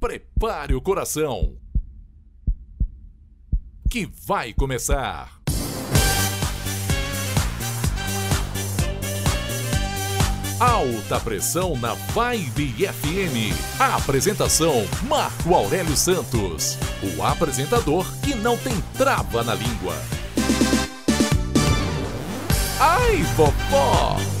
prepare o coração. Que vai começar. Alta pressão na Vibe FM. A apresentação: Marco Aurélio Santos. O apresentador que não tem trava na língua. Ai, vovó!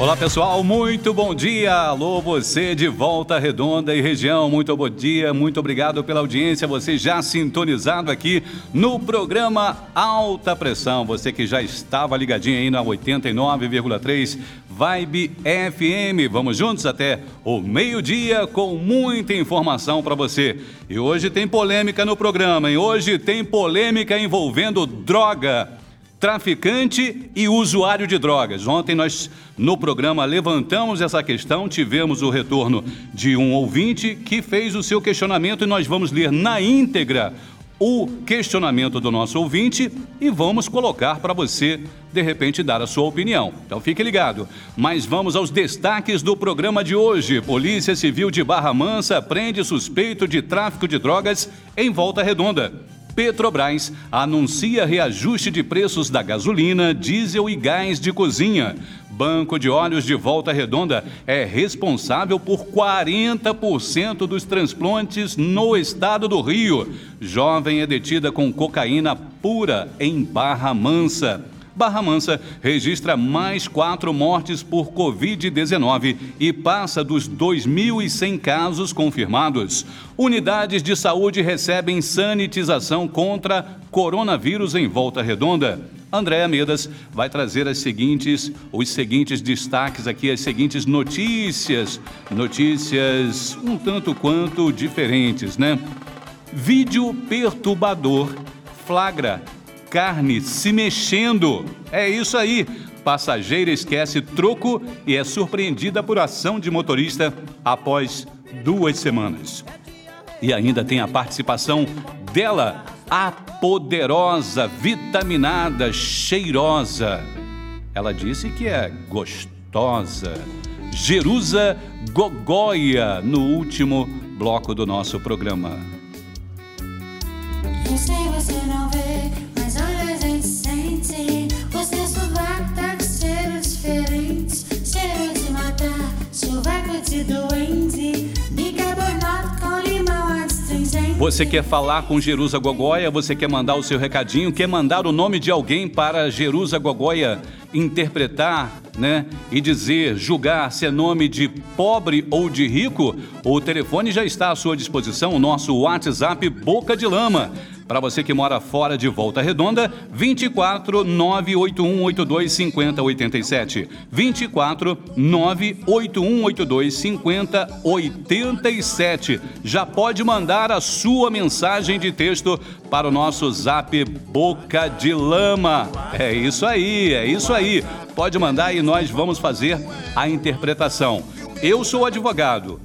Olá pessoal, muito bom dia. Alô, você de Volta Redonda e região. Muito bom dia, muito obrigado pela audiência. Você já sintonizado aqui no programa Alta Pressão. Você que já estava ligadinho aí na 89,3 Vibe FM. Vamos juntos até o meio-dia com muita informação para você. E hoje tem polêmica no programa, hein? Hoje tem polêmica envolvendo droga traficante e usuário de drogas. Ontem nós no programa levantamos essa questão, tivemos o retorno de um ouvinte que fez o seu questionamento e nós vamos ler na íntegra o questionamento do nosso ouvinte e vamos colocar para você, de repente, dar a sua opinião. Então fique ligado. Mas vamos aos destaques do programa de hoje. Polícia Civil de Barra Mansa prende suspeito de tráfico de drogas em Volta Redonda. Petrobras anuncia reajuste de preços da gasolina, diesel e gás de cozinha. Banco de Óleos de Volta Redonda é responsável por 40% dos transplantes no estado do Rio. Jovem é detida com cocaína pura em Barra Mansa. Barra Mansa registra mais quatro mortes por Covid-19 e passa dos 2.100 casos confirmados. Unidades de saúde recebem sanitização contra coronavírus em Volta Redonda. Andréa Medas vai trazer as seguintes, os seguintes destaques aqui, as seguintes notícias, notícias um tanto quanto diferentes, né? Vídeo perturbador flagra carne se mexendo. É isso aí. Passageira esquece troco e é surpreendida por ação de motorista após duas semanas. E ainda tem a participação dela, a poderosa, vitaminada, cheirosa. Ela disse que é gostosa. Jerusa Gogóia, no último bloco do nosso programa. Eu sei você não vê, Você quer falar com Jerusa Gogóia? Você quer mandar o seu recadinho? Quer mandar o nome de alguém para Jerusa Gogóia interpretar, né? E dizer, julgar se é nome de pobre ou de rico? O telefone já está à sua disposição, o nosso WhatsApp Boca de Lama. Para você que mora fora de Volta Redonda, 24 98182 5087. 24 98182 5087. Já pode mandar a sua mensagem de texto para o nosso Zap Boca de Lama. É isso aí, é isso aí. Pode mandar e nós vamos fazer a interpretação. Eu sou advogado.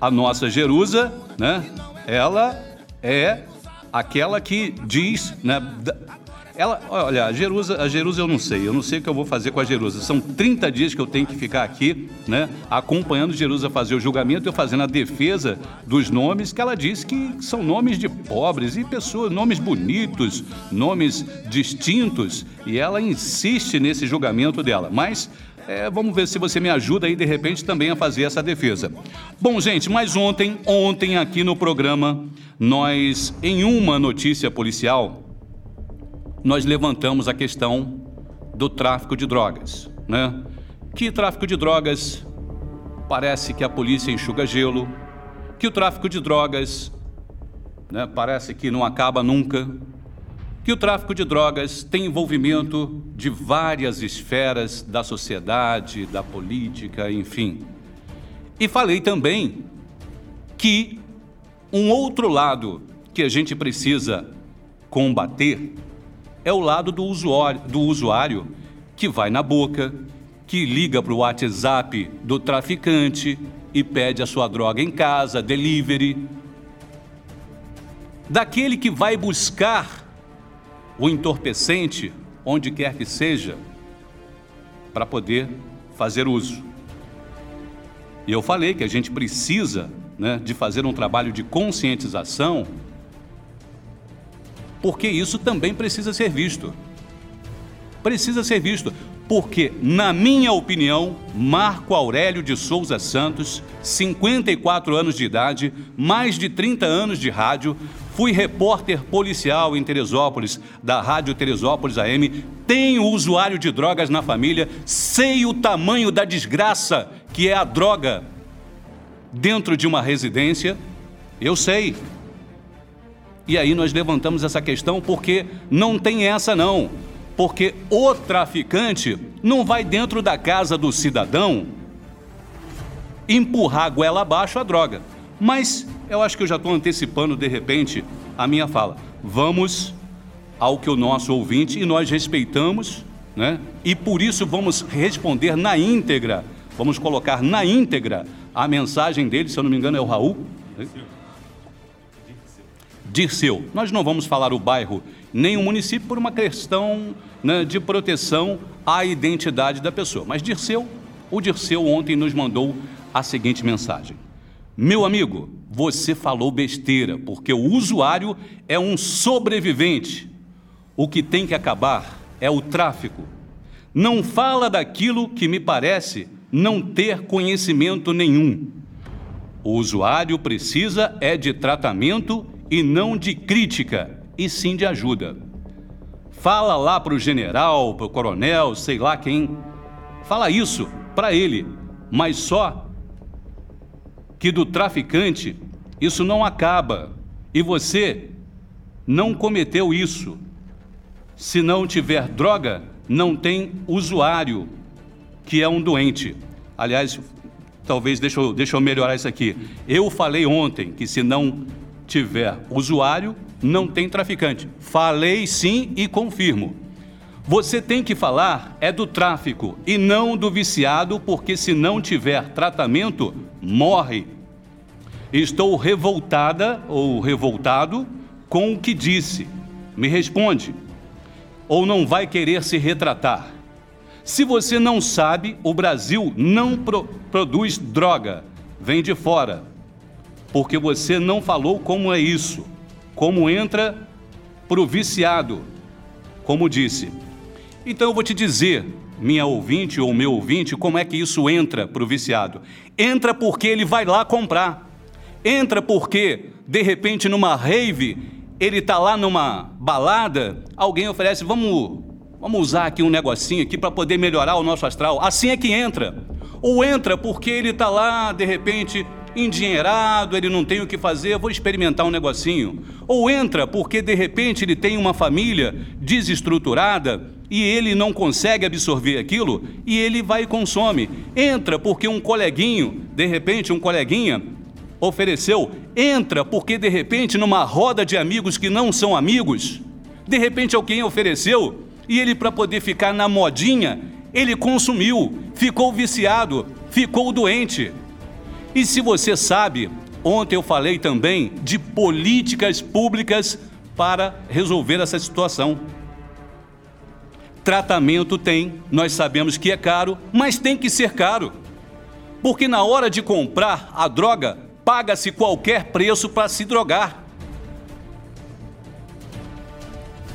A nossa Jerusa, né? Ela é aquela que diz, né? Ela, olha, a Jerusa, a Jerusa eu não sei, eu não sei o que eu vou fazer com a Jerusa. São 30 dias que eu tenho que ficar aqui, né, acompanhando Jerusa fazer o julgamento, eu fazendo a defesa dos nomes que ela diz que são nomes de pobres e pessoas, nomes bonitos, nomes distintos, e ela insiste nesse julgamento dela. Mas é, vamos ver se você me ajuda aí de repente também a fazer essa defesa. Bom, gente, mas ontem, ontem aqui no programa, nós, em uma notícia policial, nós levantamos a questão do tráfico de drogas, né? Que tráfico de drogas parece que a polícia enxuga gelo, que o tráfico de drogas né, parece que não acaba nunca, que o tráfico de drogas tem envolvimento de várias esferas da sociedade, da política, enfim. E falei também que um outro lado que a gente precisa combater é o lado do usuário, do usuário que vai na boca, que liga para o WhatsApp do traficante e pede a sua droga em casa, delivery. Daquele que vai buscar o entorpecente, onde quer que seja, para poder fazer uso. E eu falei que a gente precisa né, de fazer um trabalho de conscientização, porque isso também precisa ser visto. Precisa ser visto, porque, na minha opinião, Marco Aurélio de Souza Santos, 54 anos de idade, mais de 30 anos de rádio, fui repórter policial em Teresópolis, da Rádio Teresópolis AM, tenho usuário de drogas na família, sei o tamanho da desgraça que é a droga dentro de uma residência, eu sei. E aí nós levantamos essa questão porque não tem essa não. Porque o traficante não vai dentro da casa do cidadão empurrar a goela abaixo a droga. Mas eu acho que eu já estou antecipando de repente a minha fala. Vamos ao que o nosso ouvinte e nós respeitamos, né? E por isso vamos responder na íntegra. Vamos colocar na íntegra a mensagem dele, se eu não me engano é o Raul. Dirceu. Nós não vamos falar o bairro nem o município por uma questão né, de proteção à identidade da pessoa. Mas Dirceu, o Dirceu ontem nos mandou a seguinte mensagem. Meu amigo, você falou besteira, porque o usuário é um sobrevivente. O que tem que acabar é o tráfico. Não fala daquilo que me parece não ter conhecimento nenhum. O usuário precisa é de tratamento e não de crítica, e sim de ajuda. Fala lá para o general, para o coronel, sei lá quem. Fala isso para ele, mas só que do traficante isso não acaba e você não cometeu isso. Se não tiver droga, não tem usuário que é um doente. Aliás, talvez deixa eu, deixa eu melhorar isso aqui. Eu falei ontem que se não tiver usuário, não tem traficante. Falei sim e confirmo. Você tem que falar é do tráfico e não do viciado, porque se não tiver tratamento, morre. Estou revoltada ou revoltado com o que disse. Me responde. Ou não vai querer se retratar? Se você não sabe, o Brasil não pro produz droga, vem de fora. Porque você não falou como é isso, como entra para o viciado, como disse. Então eu vou te dizer, minha ouvinte ou meu ouvinte, como é que isso entra para o viciado. Entra porque ele vai lá comprar. Entra porque, de repente, numa rave, ele está lá numa balada, alguém oferece, vamos Vamos usar aqui um negocinho aqui para poder melhorar o nosso astral. Assim é que entra. Ou entra porque ele está lá, de repente, endinheirado, ele não tem o que fazer, vou experimentar um negocinho. Ou entra porque de repente ele tem uma família desestruturada e ele não consegue absorver aquilo e ele vai e consome. Entra porque um coleguinho, de repente um coleguinha ofereceu. Entra porque de repente numa roda de amigos que não são amigos, de repente alguém ofereceu e ele, para poder ficar na modinha, ele consumiu, ficou viciado, ficou doente. E se você sabe, ontem eu falei também de políticas públicas para resolver essa situação. Tratamento tem, nós sabemos que é caro, mas tem que ser caro. Porque na hora de comprar a droga, paga-se qualquer preço para se drogar.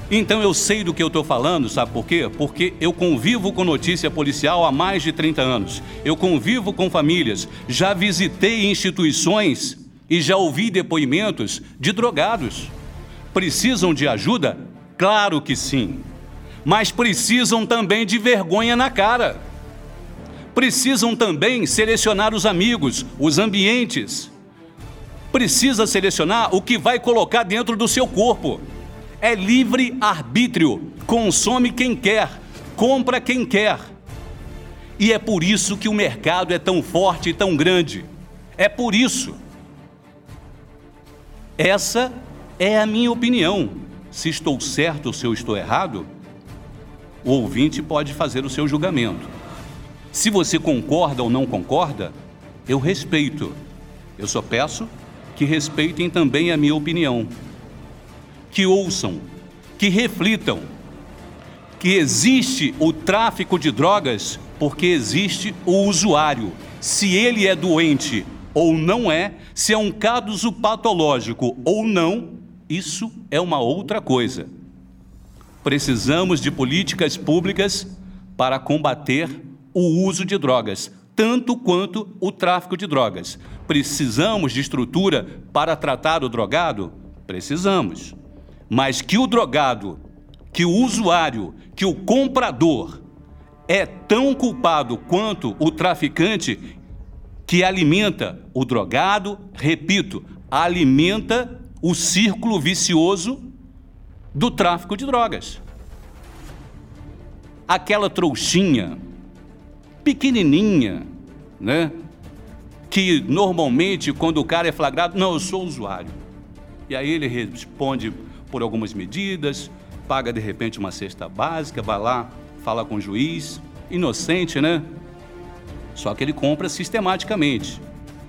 Então eu sei do que eu estou falando, sabe por quê? Porque eu convivo com notícia policial há mais de 30 anos. Eu convivo com famílias, já visitei instituições e já ouvi depoimentos de drogados. Precisam de ajuda? Claro que sim. Mas precisam também de vergonha na cara. Precisam também selecionar os amigos, os ambientes. Precisa selecionar o que vai colocar dentro do seu corpo é livre arbítrio. Consome quem quer, compra quem quer. E é por isso que o mercado é tão forte e tão grande. É por isso. Essa é a minha opinião. Se estou certo ou se eu estou errado, o ouvinte pode fazer o seu julgamento. Se você concorda ou não concorda, eu respeito. Eu só peço que respeitem também a minha opinião que ouçam, que reflitam que existe o tráfico de drogas Porque existe o usuário. Se ele é doente ou não é, se é um caso patológico ou não, isso é uma outra coisa. Precisamos de políticas públicas para combater o uso de drogas, tanto quanto o tráfico de drogas. Precisamos de estrutura para tratar o drogado? Precisamos. Mas que o drogado, que o usuário, que o comprador é tão culpado quanto o traficante que alimenta o drogado, repito, alimenta o círculo vicioso do tráfico de drogas. Aquela trouxinha pequenininha, né? Que normalmente quando o cara é flagrado, não, eu sou usuário. E aí ele responde por algumas medidas, paga de repente uma cesta básica, vai lá, fala com o juiz, inocente, né? Só que ele compra sistematicamente,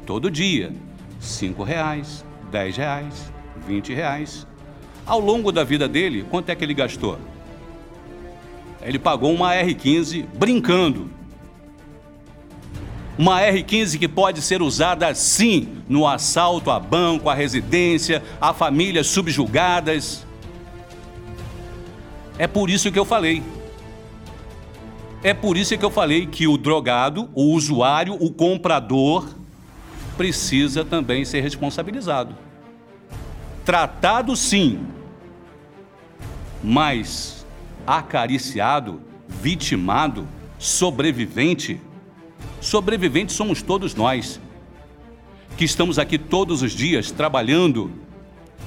todo dia, cinco reais, dez reais, vinte reais. Ao longo da vida dele, quanto é que ele gastou? Ele pagou uma R15 brincando. Uma R15 que pode ser usada sim no assalto a banco, a residência, a famílias subjugadas. É por isso que eu falei. É por isso que eu falei que o drogado, o usuário, o comprador, precisa também ser responsabilizado. Tratado sim, mas acariciado, vitimado, sobrevivente, Sobreviventes somos todos nós, que estamos aqui todos os dias trabalhando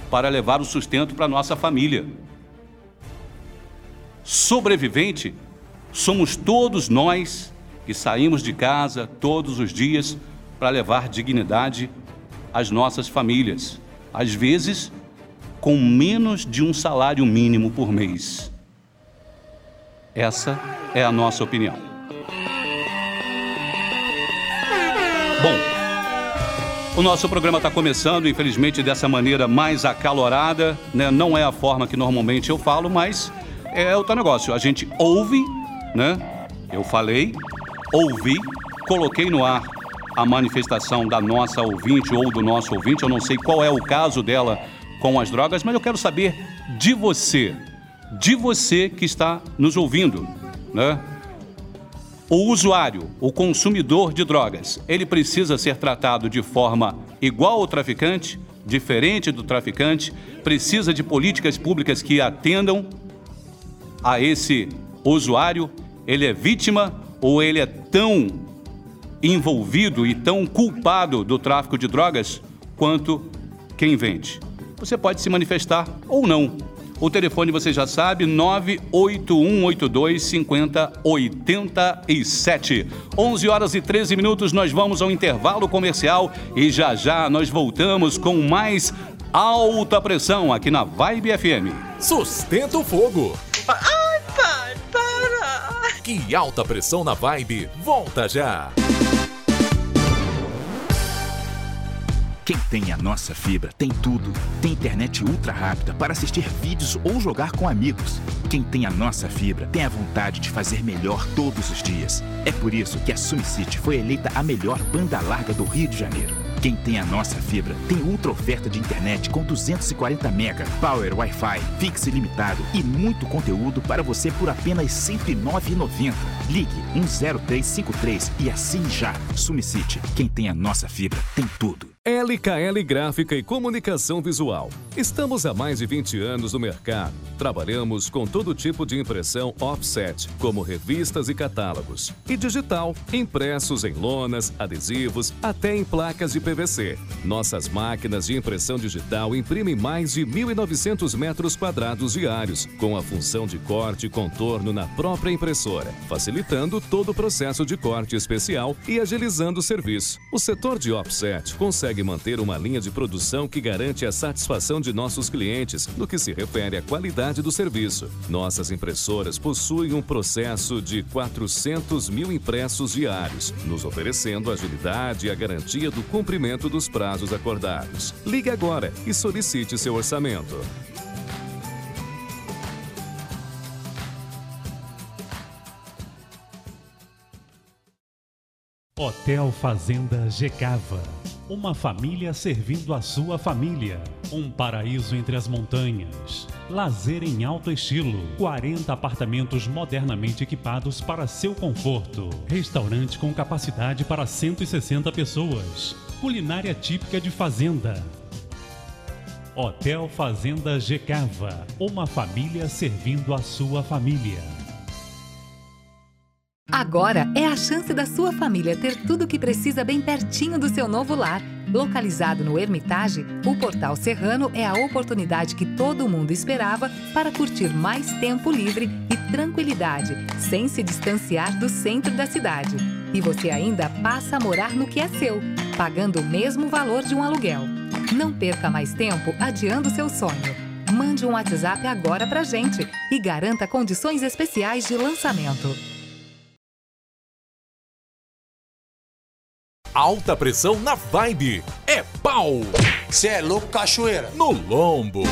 para levar o sustento para nossa família. Sobrevivente somos todos nós que saímos de casa todos os dias para levar dignidade às nossas famílias, às vezes com menos de um salário mínimo por mês. Essa é a nossa opinião. Bom, o nosso programa está começando, infelizmente, dessa maneira mais acalorada, né? Não é a forma que normalmente eu falo, mas é o tal negócio. A gente ouve, né? Eu falei, ouvi, coloquei no ar a manifestação da nossa ouvinte ou do nosso ouvinte. Eu não sei qual é o caso dela com as drogas, mas eu quero saber de você, de você que está nos ouvindo, né? O usuário, o consumidor de drogas, ele precisa ser tratado de forma igual ao traficante, diferente do traficante, precisa de políticas públicas que atendam a esse usuário. Ele é vítima ou ele é tão envolvido e tão culpado do tráfico de drogas quanto quem vende. Você pode se manifestar ou não. O telefone você já sabe, 98182 5087. 11 horas e 13 minutos, nós vamos ao intervalo comercial e já já nós voltamos com mais alta pressão aqui na Vibe FM. Sustenta o fogo. Ai, pai, para! Que alta pressão na Vibe. Volta já. Quem tem a nossa fibra tem tudo. Tem internet ultra rápida para assistir vídeos ou jogar com amigos. Quem tem a nossa fibra tem a vontade de fazer melhor todos os dias. É por isso que a SumCity foi eleita a melhor banda larga do Rio de Janeiro. Quem tem a nossa fibra tem ultra oferta de internet com 240 mega, power Wi-Fi, fixo ilimitado e muito conteúdo para você por apenas R$ 109,90. Ligue 10353 e assine já. SumCity, quem tem a nossa fibra tem tudo. LKL Gráfica e Comunicação Visual. Estamos há mais de 20 anos no mercado. Trabalhamos com todo tipo de impressão offset, como revistas e catálogos, e digital, impressos em lonas, adesivos, até em placas de PVC. Nossas máquinas de impressão digital imprimem mais de 1.900 metros quadrados diários, com a função de corte e contorno na própria impressora, facilitando todo o processo de corte especial e agilizando o serviço. O setor de offset consegue manter uma linha de produção que garante a satisfação de nossos clientes no que se refere à qualidade do serviço. Nossas impressoras possuem um processo de 400 mil impressos diários, nos oferecendo agilidade e a garantia do cumprimento dos prazos acordados. Ligue agora e solicite seu orçamento. Hotel Fazenda Gecava. Uma família servindo a sua família. Um paraíso entre as montanhas. Lazer em alto estilo. 40 apartamentos modernamente equipados para seu conforto. Restaurante com capacidade para 160 pessoas. Culinária típica de fazenda. Hotel Fazenda Gecava. Uma família servindo a sua família. Agora é a chance da sua família ter tudo o que precisa bem pertinho do seu novo lar. Localizado no Hermitage, o Portal Serrano é a oportunidade que todo mundo esperava para curtir mais tempo livre e tranquilidade, sem se distanciar do centro da cidade. E você ainda passa a morar no que é seu, pagando o mesmo valor de um aluguel. Não perca mais tempo adiando seu sonho. Mande um WhatsApp agora pra gente e garanta condições especiais de lançamento. Alta pressão na vibe. É pau. Cê é louco, cachoeira. No lombo.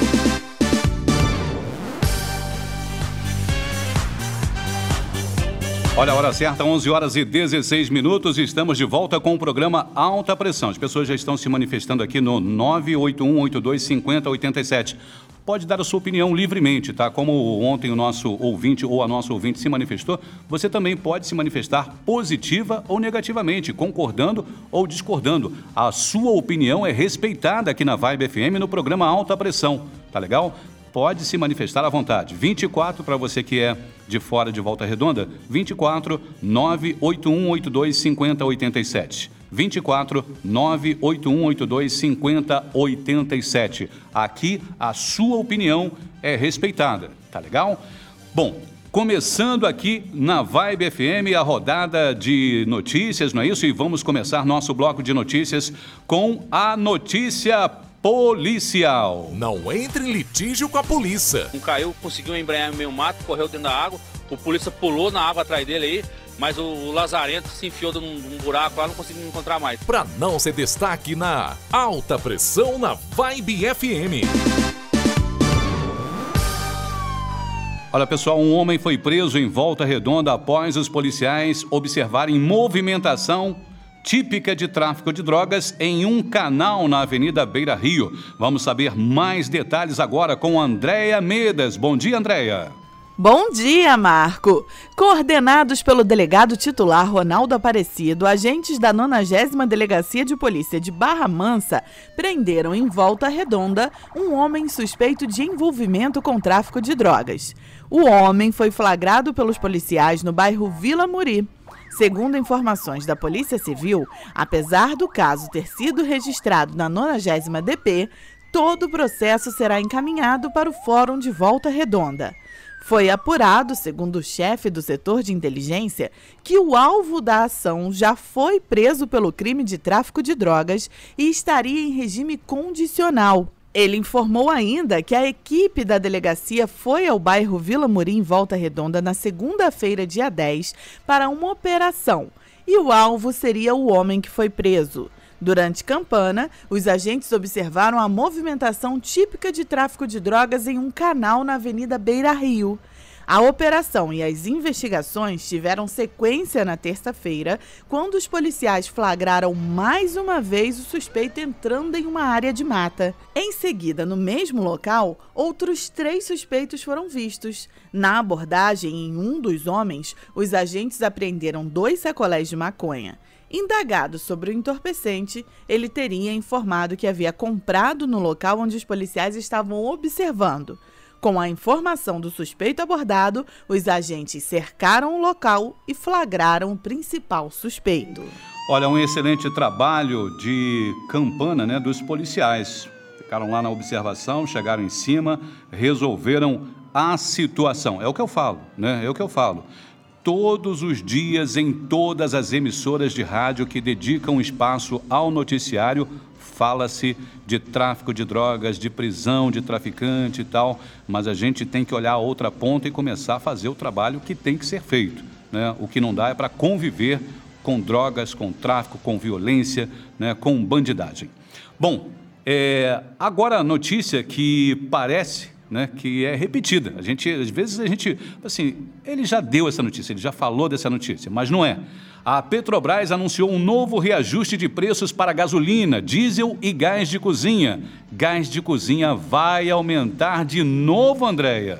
Olha a hora certa, 11 horas e 16 minutos. Estamos de volta com o programa Alta Pressão. As pessoas já estão se manifestando aqui no 981825087. Pode dar a sua opinião livremente, tá? Como ontem o nosso ouvinte ou a nossa ouvinte se manifestou, você também pode se manifestar positiva ou negativamente, concordando ou discordando. A sua opinião é respeitada aqui na Vibe FM no programa Alta Pressão, tá legal? pode se manifestar à vontade. 24 para você que é de fora de Volta Redonda, 24 98182 5087. 24 98182 5087. Aqui a sua opinião é respeitada, tá legal? Bom, começando aqui na Vibe FM a rodada de notícias, não é isso? E vamos começar nosso bloco de notícias com a notícia policial. Não entre em litígio com a polícia. Um caiu, conseguiu embrenhar meio mato, correu dentro da água, o polícia pulou na água atrás dele aí, mas o, o Lazarento se enfiou num, num buraco lá, não conseguiu encontrar mais. Pra não ser destaque na alta pressão na Vibe FM. Olha pessoal, um homem foi preso em Volta Redonda após os policiais observarem movimentação típica de tráfico de drogas em um canal na Avenida Beira Rio. Vamos saber mais detalhes agora com Andréia Medas. Bom dia, Andréia. Bom dia, Marco! Coordenados pelo delegado titular Ronaldo Aparecido, agentes da 90 Delegacia de Polícia de Barra Mansa prenderam em Volta Redonda um homem suspeito de envolvimento com tráfico de drogas. O homem foi flagrado pelos policiais no bairro Vila Muri. Segundo informações da Polícia Civil, apesar do caso ter sido registrado na 90 DP, todo o processo será encaminhado para o Fórum de Volta Redonda. Foi apurado, segundo o chefe do setor de inteligência, que o alvo da ação já foi preso pelo crime de tráfico de drogas e estaria em regime condicional. Ele informou ainda que a equipe da delegacia foi ao bairro Vila Murim, Volta Redonda, na segunda-feira, dia 10, para uma operação. E o alvo seria o homem que foi preso. Durante campana, os agentes observaram a movimentação típica de tráfico de drogas em um canal na Avenida Beira Rio. A operação e as investigações tiveram sequência na terça-feira, quando os policiais flagraram mais uma vez o suspeito entrando em uma área de mata. Em seguida, no mesmo local, outros três suspeitos foram vistos. Na abordagem em um dos homens, os agentes apreenderam dois sacolés de maconha. Indagado sobre o entorpecente, ele teria informado que havia comprado no local onde os policiais estavam observando. Com a informação do suspeito abordado, os agentes cercaram o local e flagraram o principal suspeito. Olha, um excelente trabalho de campana né, dos policiais. Ficaram lá na observação, chegaram em cima, resolveram a situação. É o que eu falo, né? É o que eu falo. Todos os dias, em todas as emissoras de rádio que dedicam espaço ao noticiário, fala-se de tráfico de drogas, de prisão de traficante e tal, mas a gente tem que olhar a outra ponta e começar a fazer o trabalho que tem que ser feito. Né? O que não dá é para conviver com drogas, com tráfico, com violência, né? com bandidagem. Bom, é, agora a notícia que parece né, que é repetida. A gente, às vezes, a gente, assim, ele já deu essa notícia, ele já falou dessa notícia, mas não é. A Petrobras anunciou um novo reajuste de preços para gasolina, diesel e gás de cozinha. Gás de cozinha vai aumentar de novo, Andréia.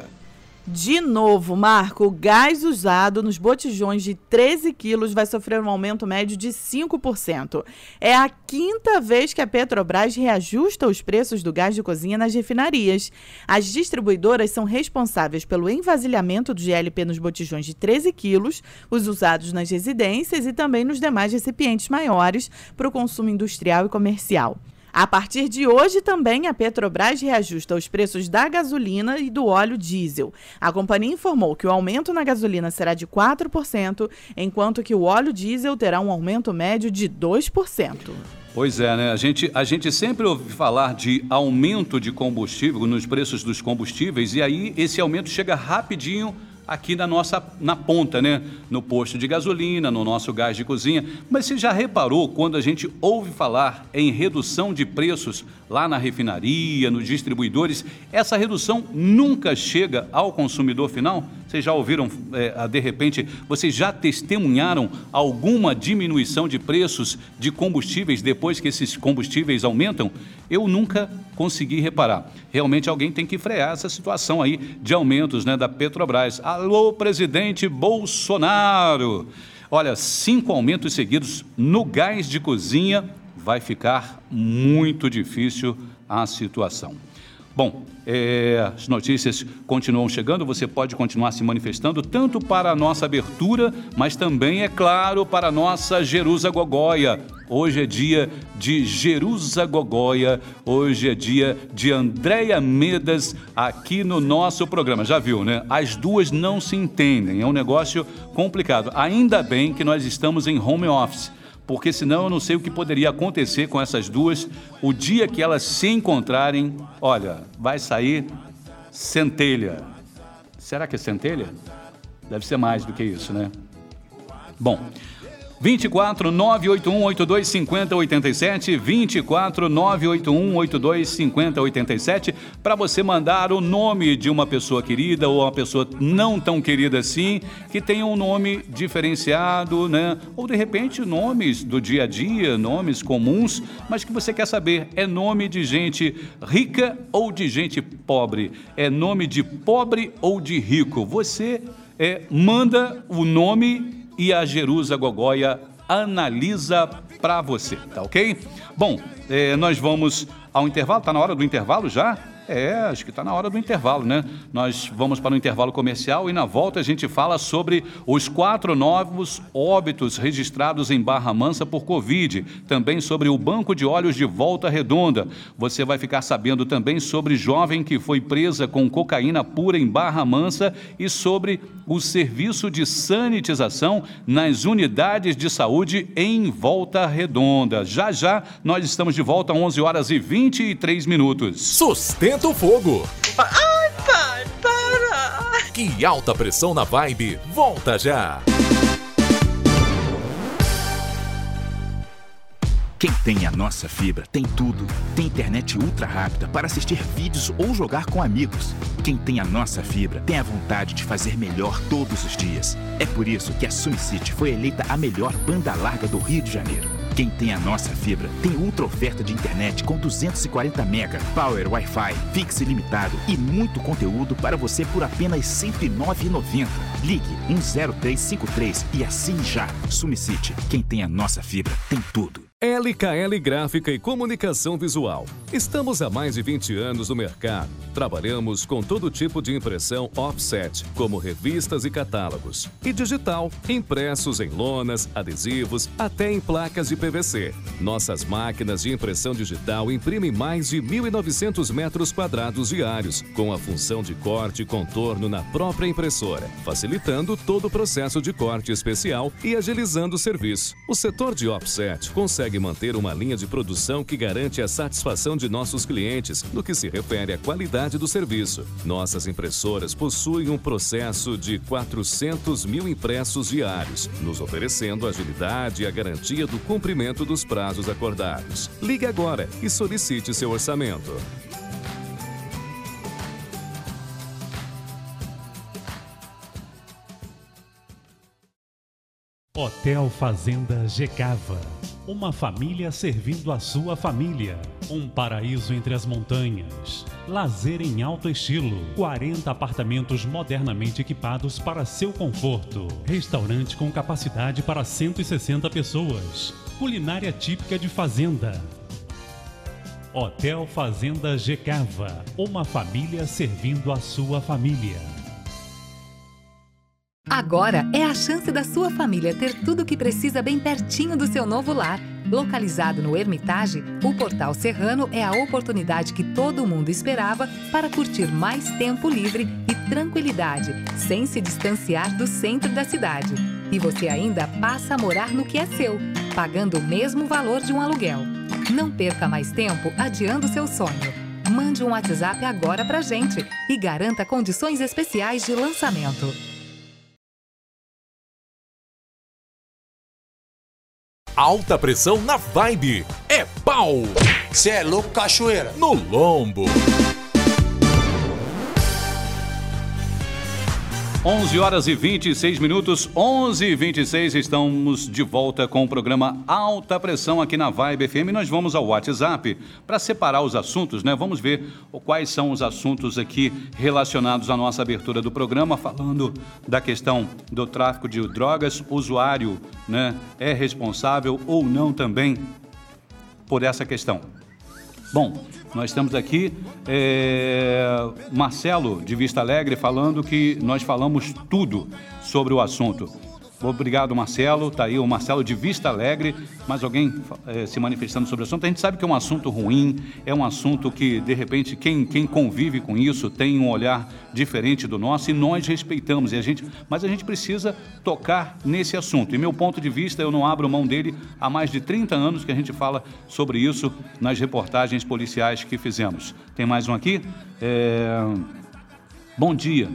De novo, Marco, o gás usado nos botijões de 13 quilos vai sofrer um aumento médio de 5%. É a quinta vez que a Petrobras reajusta os preços do gás de cozinha nas refinarias. As distribuidoras são responsáveis pelo envasilhamento do GLP nos botijões de 13 quilos, os usados nas residências e também nos demais recipientes maiores para o consumo industrial e comercial. A partir de hoje, também a Petrobras reajusta os preços da gasolina e do óleo diesel. A companhia informou que o aumento na gasolina será de 4%, enquanto que o óleo diesel terá um aumento médio de 2%. Pois é, né? A gente, a gente sempre ouve falar de aumento de combustível, nos preços dos combustíveis, e aí esse aumento chega rapidinho aqui na nossa na ponta, né? No posto de gasolina, no nosso gás de cozinha. Mas você já reparou quando a gente ouve falar em redução de preços lá na refinaria, nos distribuidores, essa redução nunca chega ao consumidor final? Vocês já ouviram, é, de repente, vocês já testemunharam alguma diminuição de preços de combustíveis depois que esses combustíveis aumentam? Eu nunca consegui reparar. Realmente alguém tem que frear essa situação aí de aumentos né, da Petrobras. Alô, presidente Bolsonaro! Olha, cinco aumentos seguidos no gás de cozinha vai ficar muito difícil a situação. Bom, é, as notícias continuam chegando, você pode continuar se manifestando, tanto para a nossa abertura, mas também, é claro, para a nossa Jerusa Gogóia. Hoje é dia de Jerusa Gogóia, hoje é dia de Andréia Medas aqui no nosso programa. Já viu, né? As duas não se entendem, é um negócio complicado. Ainda bem que nós estamos em home office porque senão eu não sei o que poderia acontecer com essas duas o dia que elas se encontrarem. Olha, vai sair centelha. Será que é centelha? Deve ser mais do que isso, né? Bom, 24 981 82 50 87 24 981 82 50 87 para você mandar o nome de uma pessoa querida ou uma pessoa não tão querida assim, que tenha um nome diferenciado, né? Ou de repente nomes do dia a dia, nomes comuns, mas que você quer saber, é nome de gente rica ou de gente pobre? É nome de pobre ou de rico? Você é, manda o nome e a Jerusa Gogóia analisa para você, tá ok? Bom, eh, nós vamos ao intervalo, tá na hora do intervalo já? É, acho que está na hora do intervalo, né? Nós vamos para o intervalo comercial e na volta a gente fala sobre os quatro novos óbitos registrados em Barra Mansa por Covid, também sobre o banco de olhos de Volta Redonda. Você vai ficar sabendo também sobre jovem que foi presa com cocaína pura em Barra Mansa e sobre o serviço de sanitização nas unidades de saúde em Volta Redonda. Já já nós estamos de volta às 11 horas e 23 minutos. Sustenta o fogo. Ai, pai, para! Que alta pressão na vibe. Volta já. Quem tem a nossa fibra tem tudo. Tem internet ultra rápida para assistir vídeos ou jogar com amigos. Quem tem a nossa fibra tem a vontade de fazer melhor todos os dias. É por isso que a SumCity foi eleita a melhor banda larga do Rio de Janeiro. Quem tem a nossa fibra tem ultra oferta de internet com 240 mega, power Wi-Fi, fixo ilimitado e muito conteúdo para você por apenas R$ 109,90. Ligue 10353 e assine já. SumCity. Quem tem a nossa fibra tem tudo. LKL Gráfica e Comunicação Visual. Estamos há mais de 20 anos no mercado. Trabalhamos com todo tipo de impressão offset, como revistas e catálogos, e digital, impressos em lonas, adesivos, até em placas de PVC. Nossas máquinas de impressão digital imprimem mais de 1.900 metros quadrados diários, com a função de corte e contorno na própria impressora, facilitando todo o processo de corte especial e agilizando o serviço. O setor de offset consegue consegue manter uma linha de produção que garante a satisfação de nossos clientes no que se refere à qualidade do serviço. Nossas impressoras possuem um processo de 400 mil impressos diários, nos oferecendo agilidade e a garantia do cumprimento dos prazos acordados. Ligue agora e solicite seu orçamento. Hotel Fazenda Gecava. Uma família servindo a sua família. Um paraíso entre as montanhas. Lazer em alto estilo. 40 apartamentos modernamente equipados para seu conforto. Restaurante com capacidade para 160 pessoas. Culinária típica de fazenda. Hotel Fazenda Gecava. Uma família servindo a sua família. Agora é a chance da sua família ter tudo o que precisa bem pertinho do seu novo lar. Localizado no Hermitage, o Portal Serrano é a oportunidade que todo mundo esperava para curtir mais tempo livre e tranquilidade, sem se distanciar do centro da cidade. E você ainda passa a morar no que é seu, pagando o mesmo valor de um aluguel. Não perca mais tempo adiando seu sonho. Mande um WhatsApp agora pra gente e garanta condições especiais de lançamento. Alta pressão na vibe. É pau. Você é louco, cachoeira? No lombo. 11 horas e 26 minutos, 11 e 26, estamos de volta com o programa Alta Pressão aqui na Vibe FM. Nós vamos ao WhatsApp para separar os assuntos, né? Vamos ver quais são os assuntos aqui relacionados à nossa abertura do programa, falando da questão do tráfico de drogas. O usuário, né, é responsável ou não também por essa questão. Bom, nós temos aqui é, Marcelo de Vista Alegre falando que nós falamos tudo sobre o assunto. Obrigado, Marcelo. Está aí o Marcelo de Vista Alegre. Mais alguém é, se manifestando sobre o assunto? A gente sabe que é um assunto ruim, é um assunto que, de repente, quem, quem convive com isso tem um olhar diferente do nosso e nós respeitamos. E a gente, mas a gente precisa tocar nesse assunto. E meu ponto de vista, eu não abro mão dele há mais de 30 anos que a gente fala sobre isso nas reportagens policiais que fizemos. Tem mais um aqui? É... Bom dia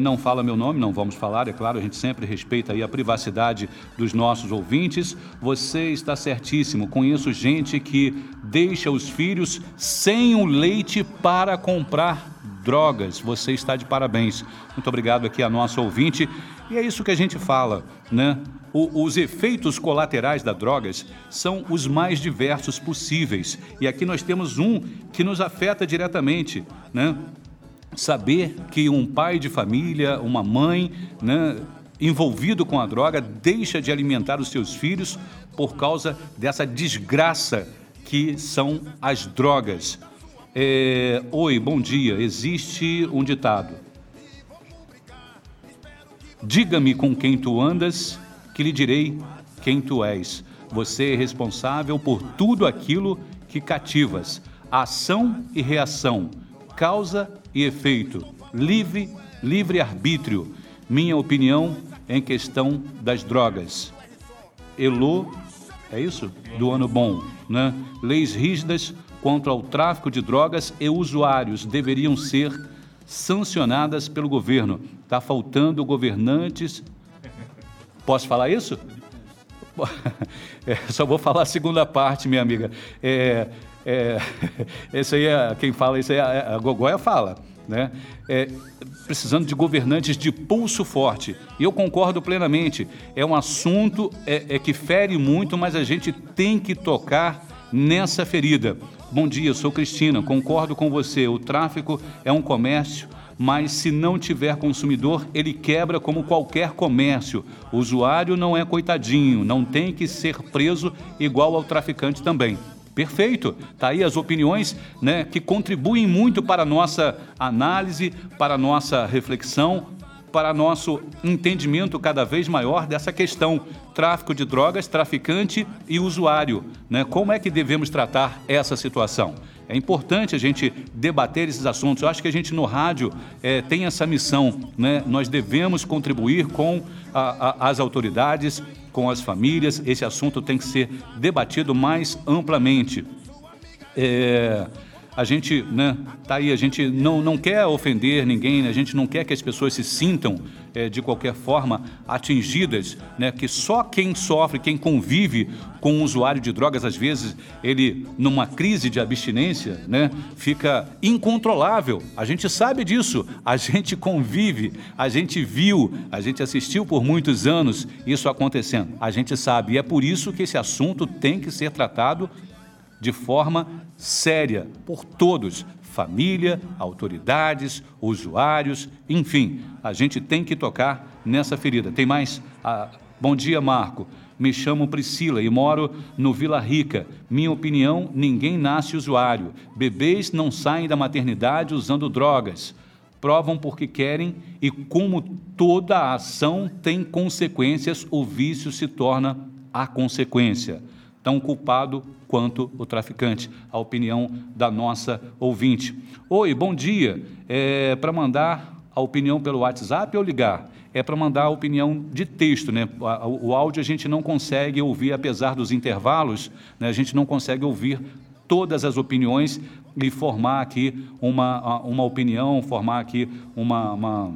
não fala meu nome, não vamos falar, é claro, a gente sempre respeita aí a privacidade dos nossos ouvintes. Você está certíssimo, conheço gente que deixa os filhos sem o leite para comprar drogas. Você está de parabéns. Muito obrigado aqui a nosso ouvinte. E é isso que a gente fala, né? O, os efeitos colaterais das drogas são os mais diversos possíveis. E aqui nós temos um que nos afeta diretamente, né? Saber que um pai de família, uma mãe, né, envolvido com a droga, deixa de alimentar os seus filhos por causa dessa desgraça que são as drogas. É, Oi, bom dia. Existe um ditado. Diga-me com quem tu andas, que lhe direi quem tu és. Você é responsável por tudo aquilo que cativas. Ação e reação, causa e efeito, livre, livre arbítrio. Minha opinião em questão das drogas. Elo, é isso? Do ano bom, né? Leis rígidas contra o tráfico de drogas e usuários deveriam ser sancionadas pelo governo. Está faltando governantes. Posso falar isso? É, só vou falar a segunda parte, minha amiga. É, é, esse aí é quem fala, isso aí é, a Gogóia fala, né? É, precisando de governantes de pulso forte. E eu concordo plenamente. É um assunto é, é que fere muito, mas a gente tem que tocar nessa ferida. Bom dia, sou Cristina. Concordo com você. O tráfico é um comércio mas se não tiver consumidor, ele quebra como qualquer comércio. O usuário não é coitadinho, não tem que ser preso igual ao traficante também. Perfeito. Tá aí as opiniões, né, que contribuem muito para a nossa análise, para a nossa reflexão, para nosso entendimento cada vez maior dessa questão tráfico de drogas, traficante e usuário, né? Como é que devemos tratar essa situação? É importante a gente debater esses assuntos. Eu acho que a gente no rádio é, tem essa missão, né? Nós devemos contribuir com a, a, as autoridades, com as famílias. Esse assunto tem que ser debatido mais amplamente. É, a gente, né, tá aí, a gente não, não quer ofender ninguém, né, a gente não quer que as pessoas se sintam é, de qualquer forma atingidas, né, que só quem sofre, quem convive com um usuário de drogas, às vezes, ele, numa crise de abstinência, né, fica incontrolável. A gente sabe disso, a gente convive, a gente viu, a gente assistiu por muitos anos isso acontecendo. A gente sabe, e é por isso que esse assunto tem que ser tratado de forma séria por todos, família, autoridades, usuários, enfim, a gente tem que tocar nessa ferida. Tem mais? Ah, bom dia, Marco. Me chamo Priscila e moro no Vila Rica. Minha opinião: ninguém nasce usuário. Bebês não saem da maternidade usando drogas. Provam porque querem e, como toda ação tem consequências, o vício se torna a consequência. Tão culpado quanto o traficante. A opinião da nossa ouvinte. Oi, bom dia. É para mandar a opinião pelo WhatsApp ou ligar? É para mandar a opinião de texto, né? O, áudio a gente não consegue ouvir, apesar dos intervalos, né? a gente não consegue ouvir todas as opiniões e formar aqui uma, uma opinião, formar aqui uma, uma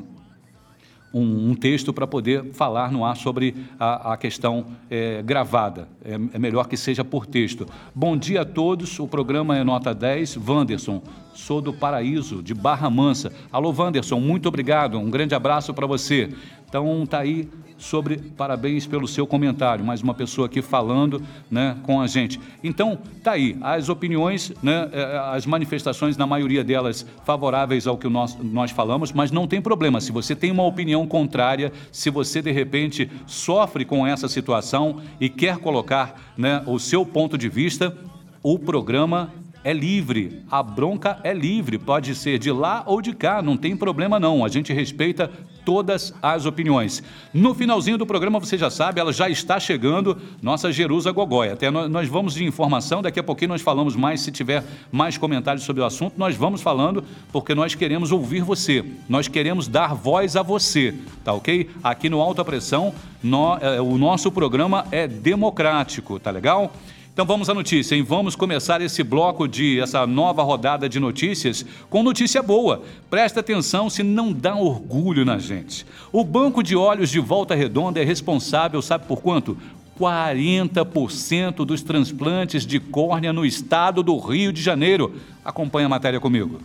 um, um texto para poder falar no ar sobre a, a questão é, gravada. É, é, melhor que seja por texto. Bom dia a todos, o programa é Nota 10. Wanderson, sou do Paraíso, de Barra Mansa. Alô, Wanderson, muito obrigado, um grande abraço para você. Então, tá aí sobre parabéns pelo seu comentário, mais uma pessoa aqui falando né, com a gente. Então, tá aí, as opiniões, né, é, as manifestações, na maioria delas favoráveis ao que nós, nós falamos, mas não tem problema. Se você tem uma opinião contrária, se você de repente sofre com essa situação e quer colocar né, o seu ponto de vista, o programa é livre, a bronca é livre, pode ser de lá ou de cá, não tem problema não. A gente respeita todas as opiniões. No finalzinho do programa, você já sabe, ela já está chegando, nossa Jerusa Gogóia. Até nós vamos de informação, daqui a pouquinho nós falamos mais, se tiver mais comentários sobre o assunto, nós vamos falando, porque nós queremos ouvir você, nós queremos dar voz a você, tá ok? Aqui no Alta Pressão, no, é, o nosso programa é democrático, tá legal? Então vamos à notícia, hein? Vamos começar esse bloco de essa nova rodada de notícias com notícia boa. Presta atenção se não dá orgulho na gente. O Banco de Olhos de Volta Redonda é responsável, sabe por quanto? 40% dos transplantes de córnea no estado do Rio de Janeiro. Acompanhe a matéria comigo.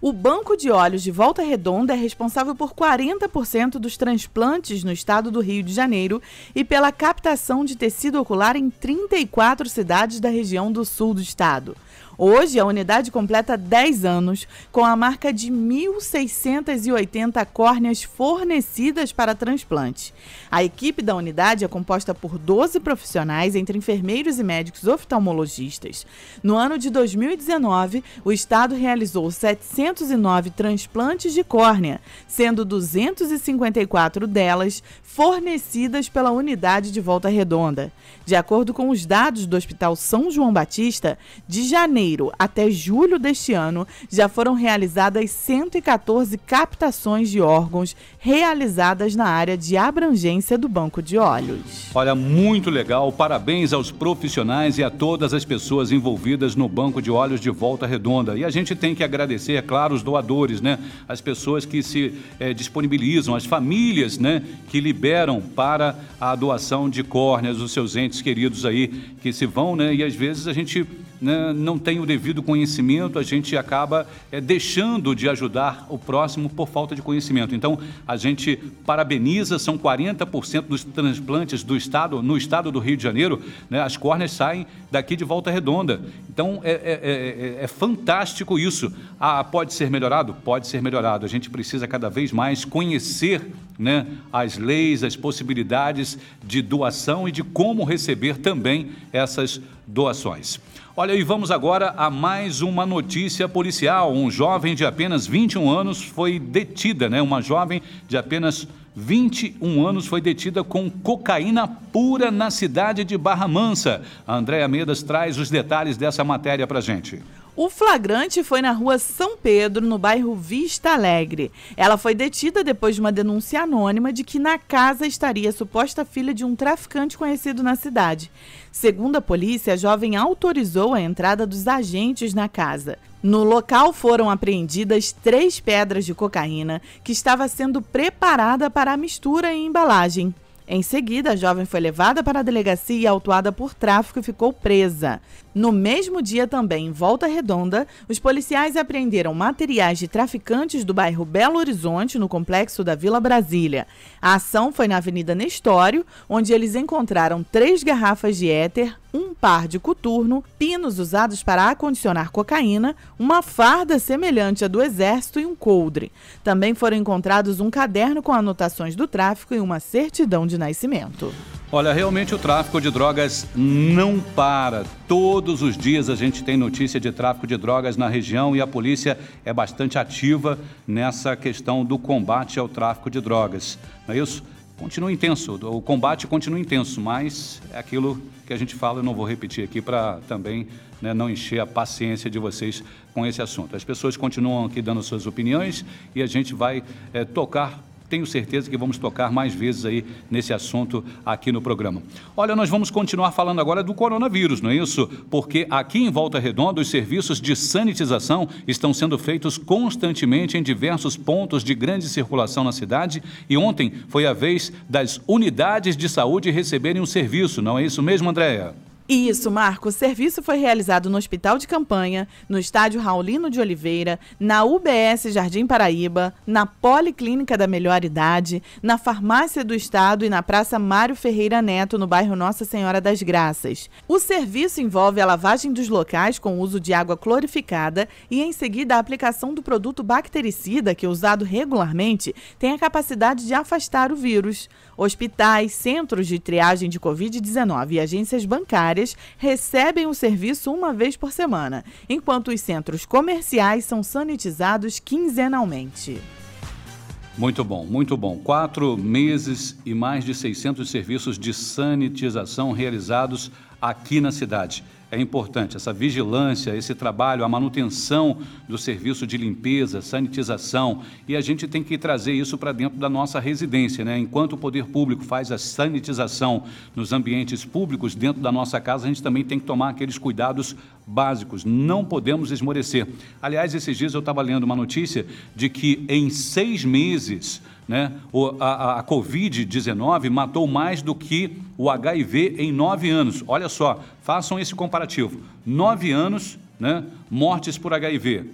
O Banco de Olhos de Volta Redonda é responsável por 40% dos transplantes no estado do Rio de Janeiro e pela captação de tecido ocular em 34 cidades da região do sul do estado. Hoje, a unidade completa 10 anos, com a marca de 1.680 córneas fornecidas para transplante. A equipe da unidade é composta por 12 profissionais, entre enfermeiros e médicos oftalmologistas. No ano de 2019, o estado realizou 709 transplantes de córnea, sendo 254 delas fornecidas pela unidade de Volta Redonda. De acordo com os dados do Hospital São João Batista, de janeiro até julho deste ano, já foram realizadas 114 captações de órgãos realizadas na área de abrangência do banco de olhos. Olha, muito legal. Parabéns aos profissionais e a todas as pessoas envolvidas no banco de olhos de Volta Redonda. E a gente tem que agradecer, é claro, os doadores, né? As pessoas que se é, disponibilizam, as famílias, né? Que liberam para a doação de córneas, os seus entes queridos aí que se vão, né? E às vezes a gente né, não tem o devido conhecimento, a gente acaba é, deixando de ajudar o próximo por falta de conhecimento. Então, a gente parabeniza, são 40% dos transplantes do estado, no estado do Rio de Janeiro, né, as córneas saem daqui de Volta Redonda. Então, é, é, é, é fantástico isso. Ah, pode ser melhorado? Pode ser melhorado. A gente precisa cada vez mais conhecer né, as leis, as possibilidades de doação e de como receber também essas doações. Olha, e vamos agora a mais uma notícia policial. Um jovem de apenas 21 anos foi detida, né? Uma jovem de apenas 21 anos foi detida com cocaína pura na cidade de Barra Mansa. A Andréa Medas traz os detalhes dessa matéria para gente. O flagrante foi na rua São Pedro, no bairro Vista Alegre. Ela foi detida depois de uma denúncia anônima de que na casa estaria a suposta filha de um traficante conhecido na cidade. Segundo a polícia, a jovem autorizou a entrada dos agentes na casa. No local foram apreendidas três pedras de cocaína que estava sendo preparada para a mistura em embalagem. Em seguida, a jovem foi levada para a delegacia e autuada por tráfico e ficou presa. No mesmo dia também, em Volta Redonda, os policiais apreenderam materiais de traficantes do bairro Belo Horizonte, no complexo da Vila Brasília. A ação foi na Avenida Nestório, onde eles encontraram três garrafas de éter, um par de coturno, pinos usados para acondicionar cocaína, uma farda semelhante à do Exército e um coldre. Também foram encontrados um caderno com anotações do tráfico e uma certidão de nascimento. Olha, realmente o tráfico de drogas não para. Todos os dias a gente tem notícia de tráfico de drogas na região e a polícia é bastante ativa nessa questão do combate ao tráfico de drogas. Não é isso? Continua intenso, o combate continua intenso, mas é aquilo que a gente fala, eu não vou repetir aqui para também né, não encher a paciência de vocês com esse assunto. As pessoas continuam aqui dando suas opiniões e a gente vai é, tocar tenho certeza que vamos tocar mais vezes aí nesse assunto aqui no programa. Olha, nós vamos continuar falando agora do coronavírus, não é isso? Porque aqui em Volta Redonda os serviços de sanitização estão sendo feitos constantemente em diversos pontos de grande circulação na cidade e ontem foi a vez das unidades de saúde receberem um serviço, não é isso mesmo, Andréia? Isso, Marco. O serviço foi realizado no Hospital de Campanha, no Estádio Raulino de Oliveira, na UBS Jardim Paraíba, na Policlínica da Melhor Idade, na Farmácia do Estado e na Praça Mário Ferreira Neto, no bairro Nossa Senhora das Graças. O serviço envolve a lavagem dos locais com uso de água clorificada e, em seguida, a aplicação do produto bactericida, que, usado regularmente, tem a capacidade de afastar o vírus. Hospitais, centros de triagem de Covid-19 e agências bancárias recebem o serviço uma vez por semana, enquanto os centros comerciais são sanitizados quinzenalmente. Muito bom, muito bom. Quatro meses e mais de 600 serviços de sanitização realizados aqui na cidade. É importante essa vigilância, esse trabalho, a manutenção do serviço de limpeza, sanitização, e a gente tem que trazer isso para dentro da nossa residência, né? Enquanto o poder público faz a sanitização nos ambientes públicos dentro da nossa casa, a gente também tem que tomar aqueles cuidados básicos. Não podemos esmorecer. Aliás, esses dias eu estava lendo uma notícia de que em seis meses né? O, a, a Covid-19 matou mais do que o HIV em nove anos. Olha só, façam esse comparativo. Nove anos, né? mortes por HIV.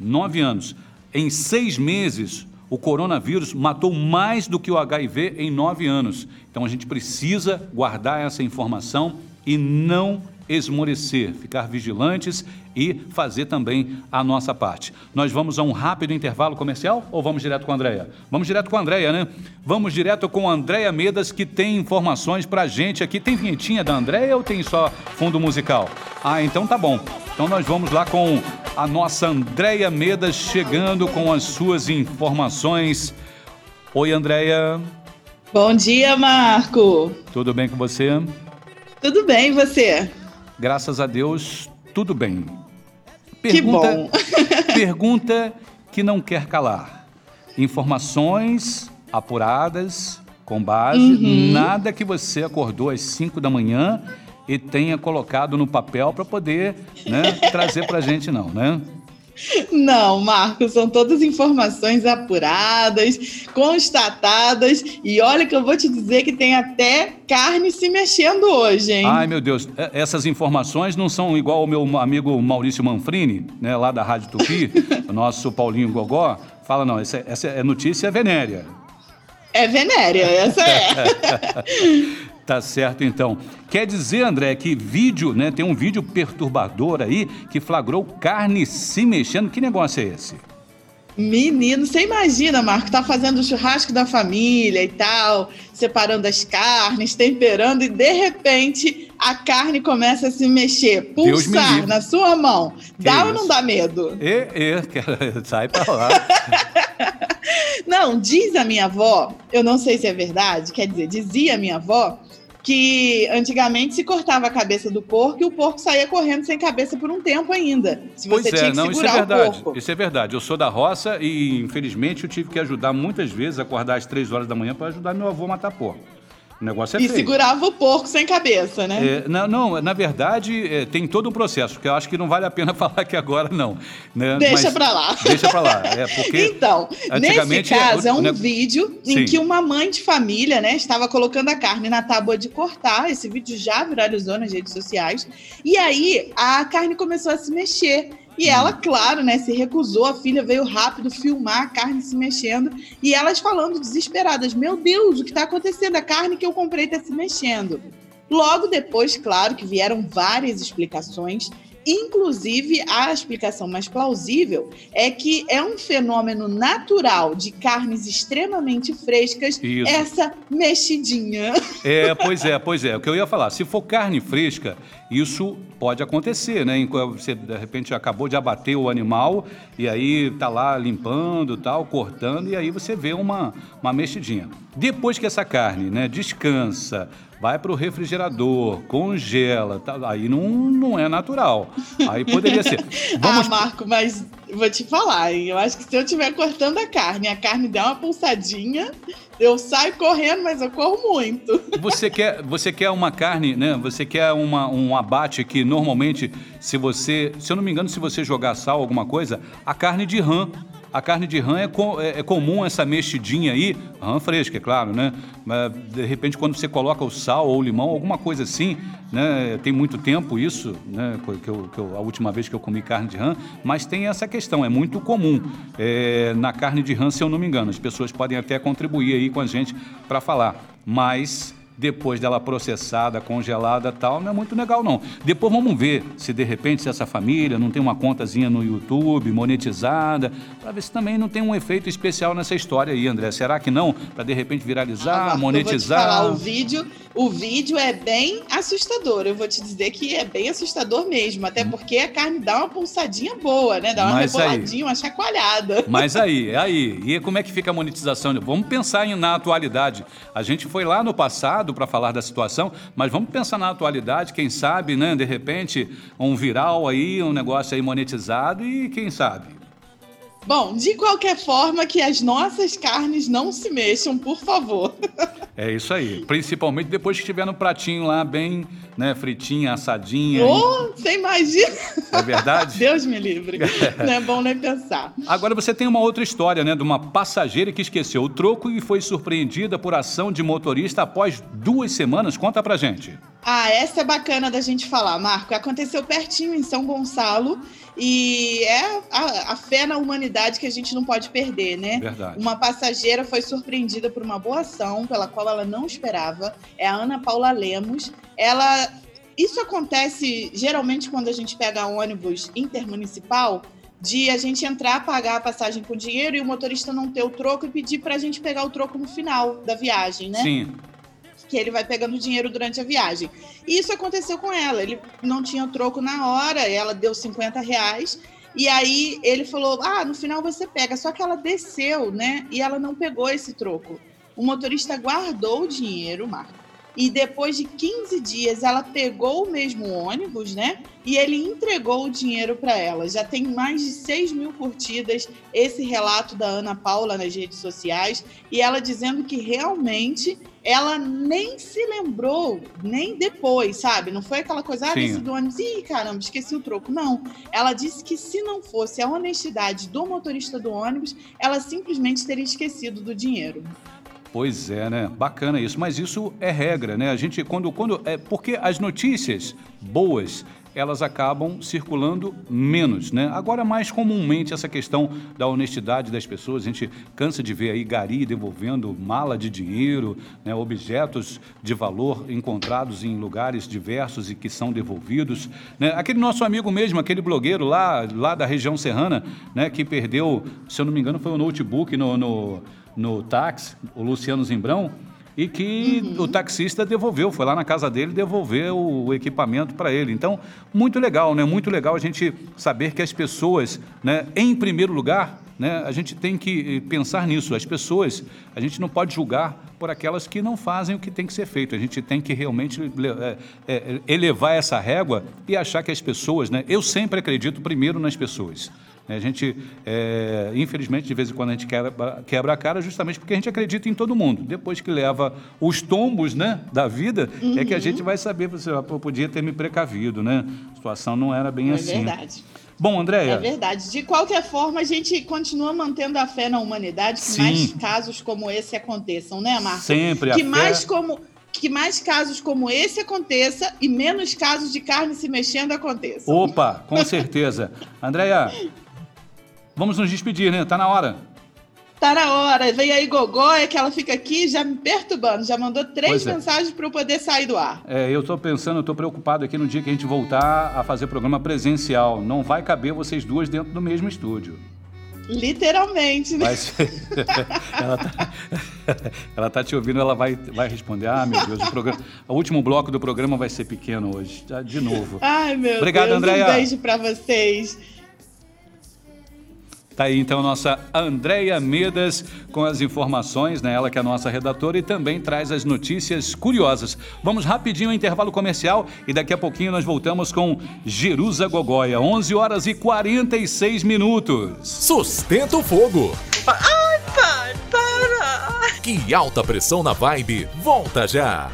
Nove anos. Em seis meses, o coronavírus matou mais do que o HIV em nove anos. Então a gente precisa guardar essa informação e não esmorecer, ficar vigilantes e fazer também a nossa parte. Nós vamos a um rápido intervalo comercial ou vamos direto com a Andréia? Vamos direto com a Andréia, né? Vamos direto com a Andréia Medas, que tem informações pra gente aqui. Tem vinhetinha da Andréia ou tem só fundo musical? Ah, então tá bom. Então nós vamos lá com a nossa Andréia Medas chegando com as suas informações. Oi, Andréia. Bom dia, Marco. Tudo bem com você? Tudo bem, e você? Graças a Deus, tudo bem. Pergunta, que bom. pergunta que não quer calar. Informações apuradas, com base, uhum. nada que você acordou às 5 da manhã e tenha colocado no papel para poder né, trazer para a gente, não, né? Não, Marcos, são todas informações apuradas, constatadas, e olha que eu vou te dizer que tem até carne se mexendo hoje, hein? Ai, meu Deus, essas informações não são igual ao meu amigo Maurício Manfrini, né, lá da Rádio Tupi, o nosso Paulinho Gogó, fala, não, essa, essa é notícia venérea. É venérea, essa é. Tá certo, então. Quer dizer, André, que vídeo, né? Tem um vídeo perturbador aí que flagrou carne se mexendo. Que negócio é esse? Menino, você imagina, Marco, tá fazendo o churrasco da família e tal, separando as carnes, temperando, e de repente a carne começa a se mexer, pulsar na sua mão. Que dá isso? ou não dá medo? E, e, sai pra lá. não, diz a minha avó, eu não sei se é verdade, quer dizer, dizia a minha avó que antigamente se cortava a cabeça do porco e o porco saía correndo sem cabeça por um tempo ainda. Se pois você é, tinha que não, segurar isso é verdade. Isso é verdade. Eu sou da roça e, infelizmente, eu tive que ajudar muitas vezes a acordar às três horas da manhã para ajudar meu avô a matar porco. O negócio é e feio. segurava o porco sem cabeça, né? É, não, não, na verdade, é, tem todo um processo, que eu acho que não vale a pena falar aqui agora, não. né? Deixa Mas- pra lá. Deixa pra lá. É porque Então, nesse antigamente caso, é um ne- vídeo Sim. em que uma mãe de família, né, estava colocando a carne na tábua de cortar. Esse vídeo já viralizou nas redes sociais. E aí, a carne começou a se mexer. E Hum. ela, claro, né, se recusou. A filha veio rápido filmar a carne se mexendo. E elas falando desesperadas: Meu Deus, o que está acontecendo? A carne que eu comprei está se mexendo. Logo depois, claro, que vieram várias explicações. Inclusive, a explicação mais plausível é que é um fenômeno natural de carnes extremamente frescas, Isso. essa mexidinha. É, pois é, pois é. O que eu ia falar, se for carne fresca, isso pode acontecer, né? Você, de repente, acabou de abater o animal e aí tá lá limpando, tal, cortando, e aí você vê uma, uma mexidinha. Depois que essa carne, né, descansa, vai para o refrigerador, congela, tal, aí não, não é natural. Aí poderia ser. Vamos Ah, Marco, mas vou te falar, hein? eu acho que se eu estiver cortando a carne a carne der uma pulsadinha, eu saio correndo, mas eu corro muito. Você quer, você quer uma carne, né? Você quer uma, um abate que normalmente, se você, se eu não me engano, se você jogar sal, alguma coisa, a carne de rã. A carne de rã é, co- é- é comum essa mexidinha aí, rã fresca, é claro, né? Mas de repente quando você coloca o sal ou o limão, alguma coisa assim, né? Tem muito tempo isso, né? Que eu, que eu- a última vez que eu comi carne de rã, mas tem essa questão, é muito comum é, na carne de rã, se eu não me engano. As pessoas podem até contribuir aí com a gente para falar, mas depois dela processada, congelada tal, não é muito legal não. Depois vamos ver se de repente se essa família não tem uma contazinha no YouTube monetizada, para ver se também não tem um efeito especial nessa história aí, André. Será que não? Para de repente viralizar, Marco, Eu vou te monetizar. falar, o vídeo, o vídeo é bem assustador. Eu vou te dizer que é bem assustador mesmo, até porque a carne dá uma pulsadinha boa, né? Dá uma Mas aí- reboladinha, uma chacoalhada. Mas aí, aí, e como é que fica a monetização? Vamos pensar em, na atualidade. A gente foi lá no passado para falar da situação, mas vamos pensar na atualidade, quem sabe, né, de repente, um viral aí, um negócio aí monetizado e quem sabe. Bom, de qualquer forma, que as nossas carnes não se mexam, por favor. É isso aí. Principalmente depois que estiver no pratinho lá, bem, né, fritinha, assadinha. Ô, você imagina? É verdade? Deus me livre. Não é bom nem pensar. Agora você tem uma outra história, né, de uma passageira que esqueceu o troco e foi surpreendida por ação de motorista após duas semanas. Conta pra gente. Ah, essa é bacana da gente falar, Marco. Aconteceu pertinho em São Gonçalo e é a, a fé na humanidade que a gente não pode perder, né? Verdade. Uma passageira foi surpreendida por uma boa ação pela qual ela não esperava. É a Ana Paula Lemos. Ela. Isso acontece geralmente quando a gente pega ônibus intermunicipal, de a gente entrar, pagar a passagem com dinheiro e o motorista não ter o troco e pedir para a gente pegar o troco no final da viagem, né? Sim. que ele vai pegando dinheiro durante a viagem. E isso aconteceu com ela. Ele não tinha troco na hora, ela deu 50 reais. E aí ele falou: Ah, no final você pega. Só que ela desceu, né? E ela não pegou esse troco. O motorista guardou o dinheiro, Marco. E depois de 15 dias, ela pegou o mesmo ônibus, né? E ele entregou o dinheiro para ela. Já tem mais de 6 mil curtidas esse relato da Ana Paula nas redes sociais. E ela dizendo que realmente ela nem se lembrou, nem depois, sabe? Não foi aquela coisa, ah, desci do ônibus, ih, caramba, esqueci o troco. Não. Ela disse que se não fosse a honestidade do motorista do ônibus, ela simplesmente teria esquecido do dinheiro. Pois é, né? Bacana isso, mas isso é regra, né? A gente quando quando é porque as notícias boas elas acabam circulando menos, né? Agora mais comumente essa questão da honestidade das pessoas, a gente cansa de ver aí gari devolvendo mala de dinheiro, né? objetos de valor encontrados em lugares diversos e que são devolvidos, né? Aquele nosso amigo mesmo, aquele blogueiro lá lá da região serrana, né? Que perdeu, se eu não me engano, foi o notebook no, no no táxi, o Luciano Zimbrão, e que o taxista devolveu, foi lá na casa dele devolveu o equipamento para ele. Então, muito legal, né? Muito legal a gente saber que as pessoas, né, em primeiro lugar, né, a gente tem que eh, pensar nisso. As pessoas, a gente não pode julgar por aquelas que não fazem o que tem que ser feito. A gente tem que realmente é, é, elevar essa régua e achar que as pessoas, né? Eu sempre acredito primeiro nas pessoas. A gente, é, infelizmente, de vez em quando a gente quebra, quebra a cara justamente porque a gente acredita em todo mundo. Depois que leva os tombos né, da vida, uhum. é que a uhum. gente vai saber, você eu podia ter me precavido, né? A situação não era bem é assim. É verdade. Bom, Andréia. É verdade. De qualquer forma, a gente continua mantendo a fé na humanidade que Sim. mais casos como esse aconteçam, né, Marcos? Sempre. Que mais fé... como que mais casos como esse aconteça e menos casos de carne se mexendo aconteçam. Opa, com certeza. Andréia, vamos nos despedir, né? Tá na hora. Tá na hora. Vem aí Gogó, é que ela fica aqui já me perturbando. Já mandou três é. mensagens para eu poder sair do ar. É, eu estou pensando, eu estou preocupado aqui no dia que a gente voltar a fazer programa presencial. Não vai caber vocês duas dentro do mesmo estúdio. Literalmente, né? Mas, ela, tá, ela tá te ouvindo, ela vai, vai responder. Ah, meu Deus, o, programa, o último bloco do programa vai ser pequeno hoje. Tá, de novo. Ai, meu Obrigado, Deus. Andréia. Um beijo para vocês. Tá aí então a nossa Andréia Medas com as informações, né? Ela que é a nossa redatora e também traz as notícias curiosas. Vamos rapidinho ao intervalo comercial e daqui a pouquinho nós voltamos com Jerusa Gogóia, 11 horas e 46 minutos. Sustenta o fogo. Ai, pai, para! Que alta pressão na vibe, volta já!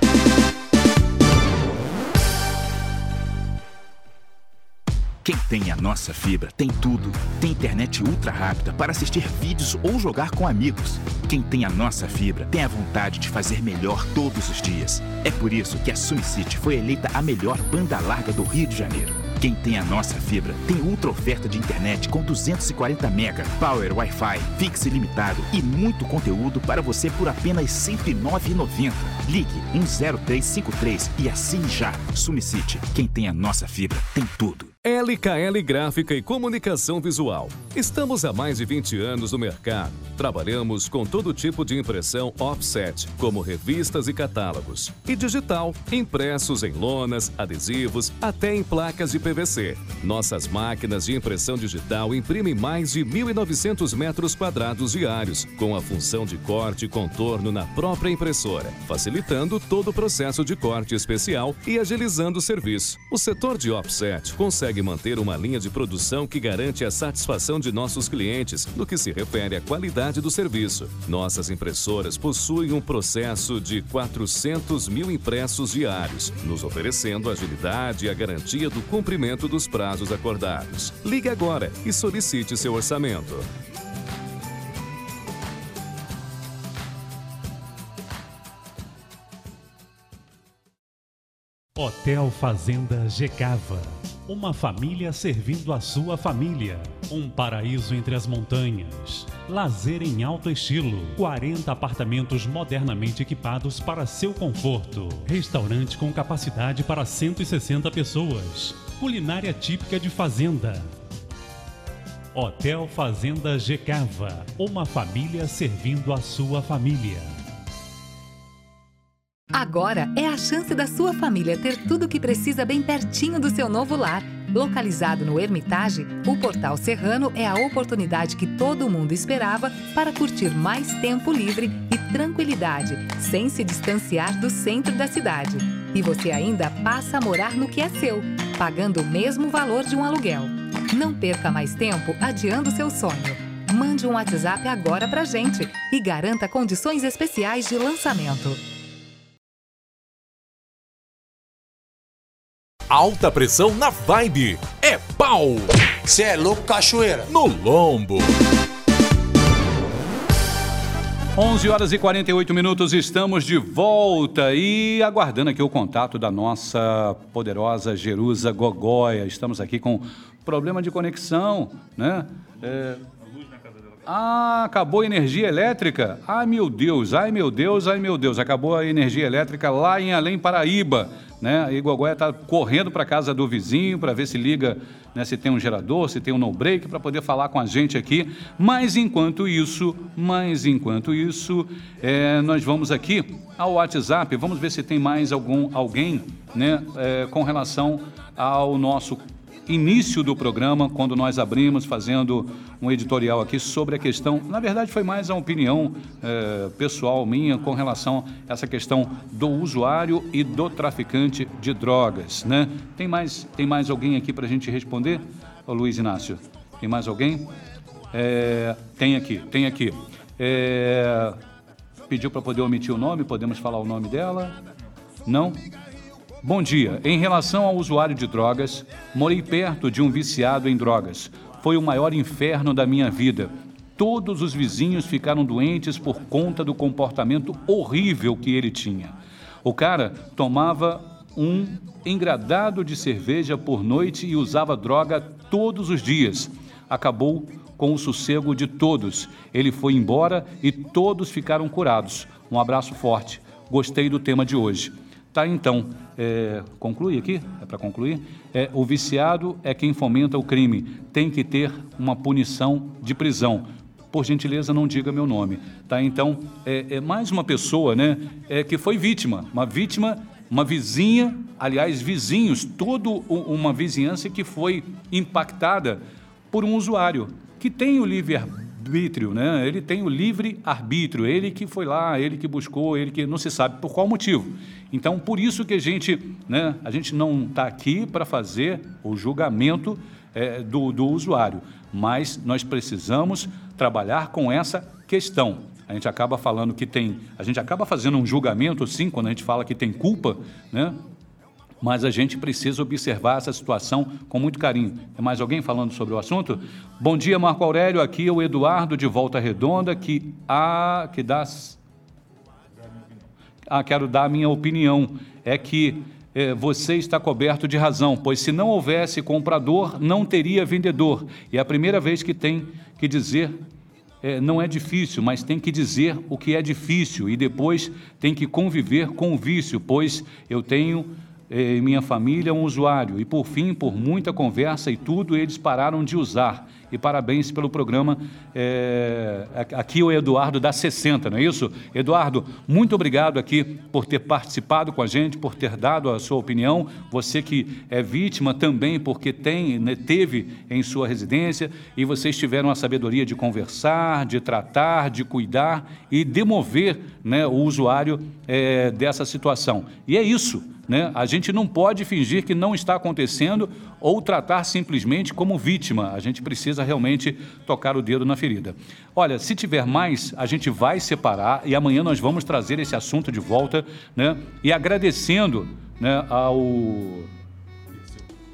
Quem tem a nossa fibra tem tudo. Tem internet ultra rápida para assistir vídeos ou jogar com amigos. Quem tem a nossa fibra tem a vontade de fazer melhor todos os dias. É por isso que a SumCity foi eleita a melhor banda larga do Rio de Janeiro. Quem tem a nossa fibra tem ultra oferta de internet com 240 mega, power Wi-Fi, fixo ilimitado e muito conteúdo para você por apenas R$ 109,90. Ligue 10353 e assine já. SumCity, quem tem a nossa fibra tem tudo. LKL Gráfica e Comunicação Visual. Estamos há mais de 20 anos no mercado. Trabalhamos com todo tipo de impressão offset, como revistas e catálogos, e digital, impressos em lonas, adesivos, até em placas de PVC. Nossas máquinas de impressão digital imprimem mais de 1.900 metros quadrados diários, com a função de corte e contorno na própria impressora, facilitando todo o processo de corte especial e agilizando o serviço. O setor de offset consegue consegue manter uma linha de produção que garante a satisfação de nossos clientes no que se refere à qualidade do serviço. Nossas impressoras possuem um processo de 400 mil impressos diários, nos oferecendo agilidade e a garantia do cumprimento dos prazos acordados. Ligue agora e solicite seu orçamento. Hotel Fazenda Gecava. Uma família servindo a sua família. Um paraíso entre as montanhas. Lazer em alto estilo. 40 apartamentos modernamente equipados para seu conforto. Restaurante com capacidade para 160 pessoas. Culinária típica de fazenda. Hotel Fazenda Gecava. Uma família servindo a sua família. Agora é a chance da sua família ter tudo o que precisa bem pertinho do seu novo lar. Localizado no Hermitage, o Portal Serrano é a oportunidade que todo mundo esperava para curtir mais tempo livre e tranquilidade, sem se distanciar do centro da cidade. E você ainda passa a morar no que é seu, pagando o mesmo valor de um aluguel. Não perca mais tempo adiando seu sonho. Mande um WhatsApp agora pra gente e garanta condições especiais de lançamento. Alta pressão na vibe. É pau. Cê é louco, cachoeira. No lombo. 11 horas e 48 minutos, estamos de volta e aguardando aqui o contato da nossa poderosa Jerusa Gogóia. Estamos aqui com problema de conexão, né? É... Ah, acabou a energia elétrica? Ai meu Deus, ai meu Deus, ai meu Deus, acabou a energia elétrica lá em Além Paraíba né? E Gogóia está correndo para a casa do vizinho para ver se liga, né, se tem um gerador, se tem um no-break, para poder falar com a gente aqui. Mas enquanto isso, mas enquanto isso, é, nós vamos aqui ao WhatsApp, vamos ver se tem mais algum alguém, né, é, com relação ao nosso início do programa, quando nós abrimos fazendo um editorial aqui sobre a questão. Na verdade, foi mais a opinião é, pessoal minha com relação a essa questão do usuário e do traficante de drogas. Né? Tem, mais, tem mais alguém aqui para a gente responder, Ô, Luiz Inácio? Tem mais alguém? É, tem aqui, tem aqui. É, pediu para poder omitir o nome, podemos falar o nome dela? Não? Bom dia. Em relação ao usuário de drogas, morei perto de um viciado em drogas. Foi o maior inferno da minha vida. Todos os vizinhos ficaram doentes por conta do comportamento horrível que ele tinha. O cara tomava um engradado de cerveja por noite e usava droga todos os dias. Acabou com o sossego de todos. Ele foi embora e todos ficaram curados. Um abraço forte. Gostei do tema de hoje. Tá, então, é, conclui aqui, é para concluir. É, o viciado é quem fomenta o crime, tem que ter uma punição de prisão. Por gentileza, não diga meu nome. Tá, então, é, é mais uma pessoa né, é, que foi vítima, uma vítima, uma vizinha, aliás, vizinhos, toda uma vizinhança que foi impactada por um usuário que tem o livre arbítrio, né? Ele tem o livre arbítrio, ele que foi lá, ele que buscou, ele que não se sabe por qual motivo. Então, por isso que a gente, né, a gente não está aqui para fazer o julgamento é, do, do usuário, mas nós precisamos trabalhar com essa questão. A gente acaba falando que tem, a gente acaba fazendo um julgamento, sim, quando a gente fala que tem culpa, né? Mas a gente precisa observar essa situação com muito carinho. Tem mais alguém falando sobre o assunto? Bom dia, Marco Aurélio. Aqui é o Eduardo de Volta Redonda, que, a, que dá ah, quero dar a minha opinião, é que é, você está coberto de razão, pois se não houvesse comprador, não teria vendedor. E é a primeira vez que tem que dizer, é, não é difícil, mas tem que dizer o que é difícil e depois tem que conviver com o vício, pois eu tenho em minha família um usuário. E por fim, por muita conversa e tudo, eles pararam de usar e parabéns pelo programa. É, aqui o Eduardo da 60, não é isso? Eduardo, muito obrigado aqui por ter participado com a gente, por ter dado a sua opinião. Você que é vítima também, porque tem, né, teve em sua residência e vocês tiveram a sabedoria de conversar, de tratar, de cuidar e demover né, o usuário é, dessa situação. E é isso. Né? A gente não pode fingir que não está acontecendo ou tratar simplesmente como vítima. A gente precisa realmente tocar o dedo na ferida. Olha, se tiver mais, a gente vai separar e amanhã nós vamos trazer esse assunto de volta. Né? E agradecendo né, ao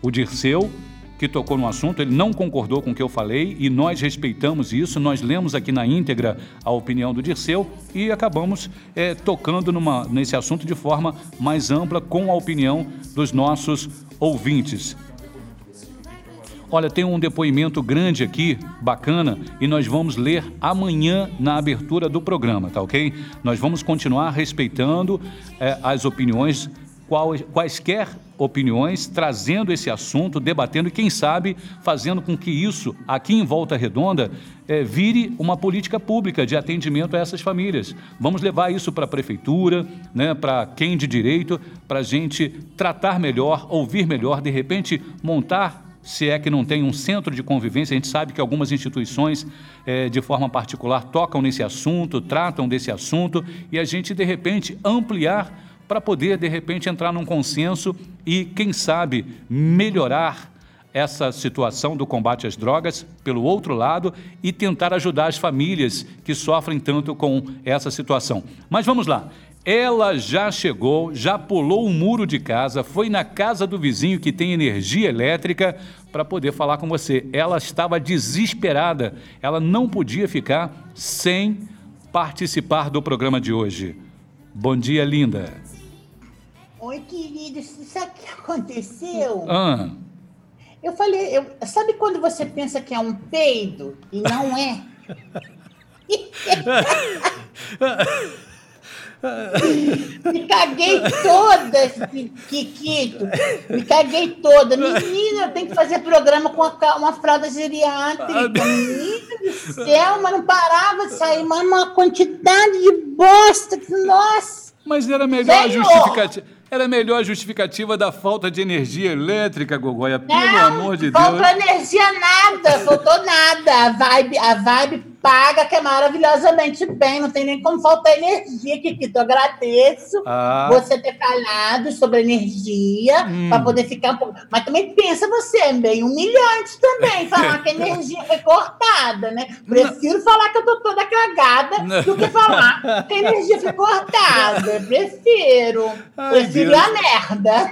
o Dirceu que tocou no assunto, ele não concordou com o que eu falei e nós respeitamos isso, nós lemos aqui na íntegra a opinião do Dirceu e acabamos é, tocando numa, nesse assunto de forma mais ampla com a opinião dos nossos ouvintes. Olha, tem um depoimento grande aqui, bacana, e nós vamos ler amanhã na abertura do programa, tá ok? Nós vamos continuar respeitando é, as opiniões quaisquer opiniões, trazendo esse assunto, debatendo e, quem sabe, fazendo com que isso, aqui em Volta Redonda, é, vire uma política pública de atendimento a essas famílias. Vamos levar isso para a prefeitura, né, para quem de direito, para a gente tratar melhor, ouvir melhor, de repente montar se é que não tem um centro de convivência. A gente sabe que algumas instituições, é, de forma particular, tocam nesse assunto, tratam desse assunto, e a gente, de repente, ampliar para poder, de repente, entrar num consenso e, quem sabe, melhorar essa situação do combate às drogas, pelo outro lado, e tentar ajudar as famílias que sofrem tanto com essa situação. Mas vamos lá. Ela já chegou, já pulou o muro de casa, foi na casa do vizinho que tem energia elétrica para poder falar com você. Ela estava desesperada, ela não podia ficar sem participar do programa de hoje. Bom dia, linda. Oi, querido, sabe o que aconteceu? Ah. Eu falei, eu, sabe quando você pensa que é um peido e não é? Me caguei toda, Kikito. Me caguei toda. Menina, eu tenho que fazer programa com uma fralda geriátrica. Menina do céu, mas não parava de sair, mas uma quantidade de bosta. Nossa! Mas era melhor a justificativa. Era melhor a justificativa da falta de energia elétrica, Gogóia. Pelo não, amor de Deus. Faltou energia nada, faltou nada. A vibe, a vibe paga, que é maravilhosamente bem, não tem nem como faltar energia, Kikito. Eu agradeço Ah. você ter falado sobre energia, Hum. para poder ficar um pouco. Mas também pensa você, é bem humilhante também, falar que a energia foi cortada, né? Prefiro falar que eu tô toda cagada do que falar que a energia foi cortada. Prefiro. Ai, Prefiro Deus. a merda.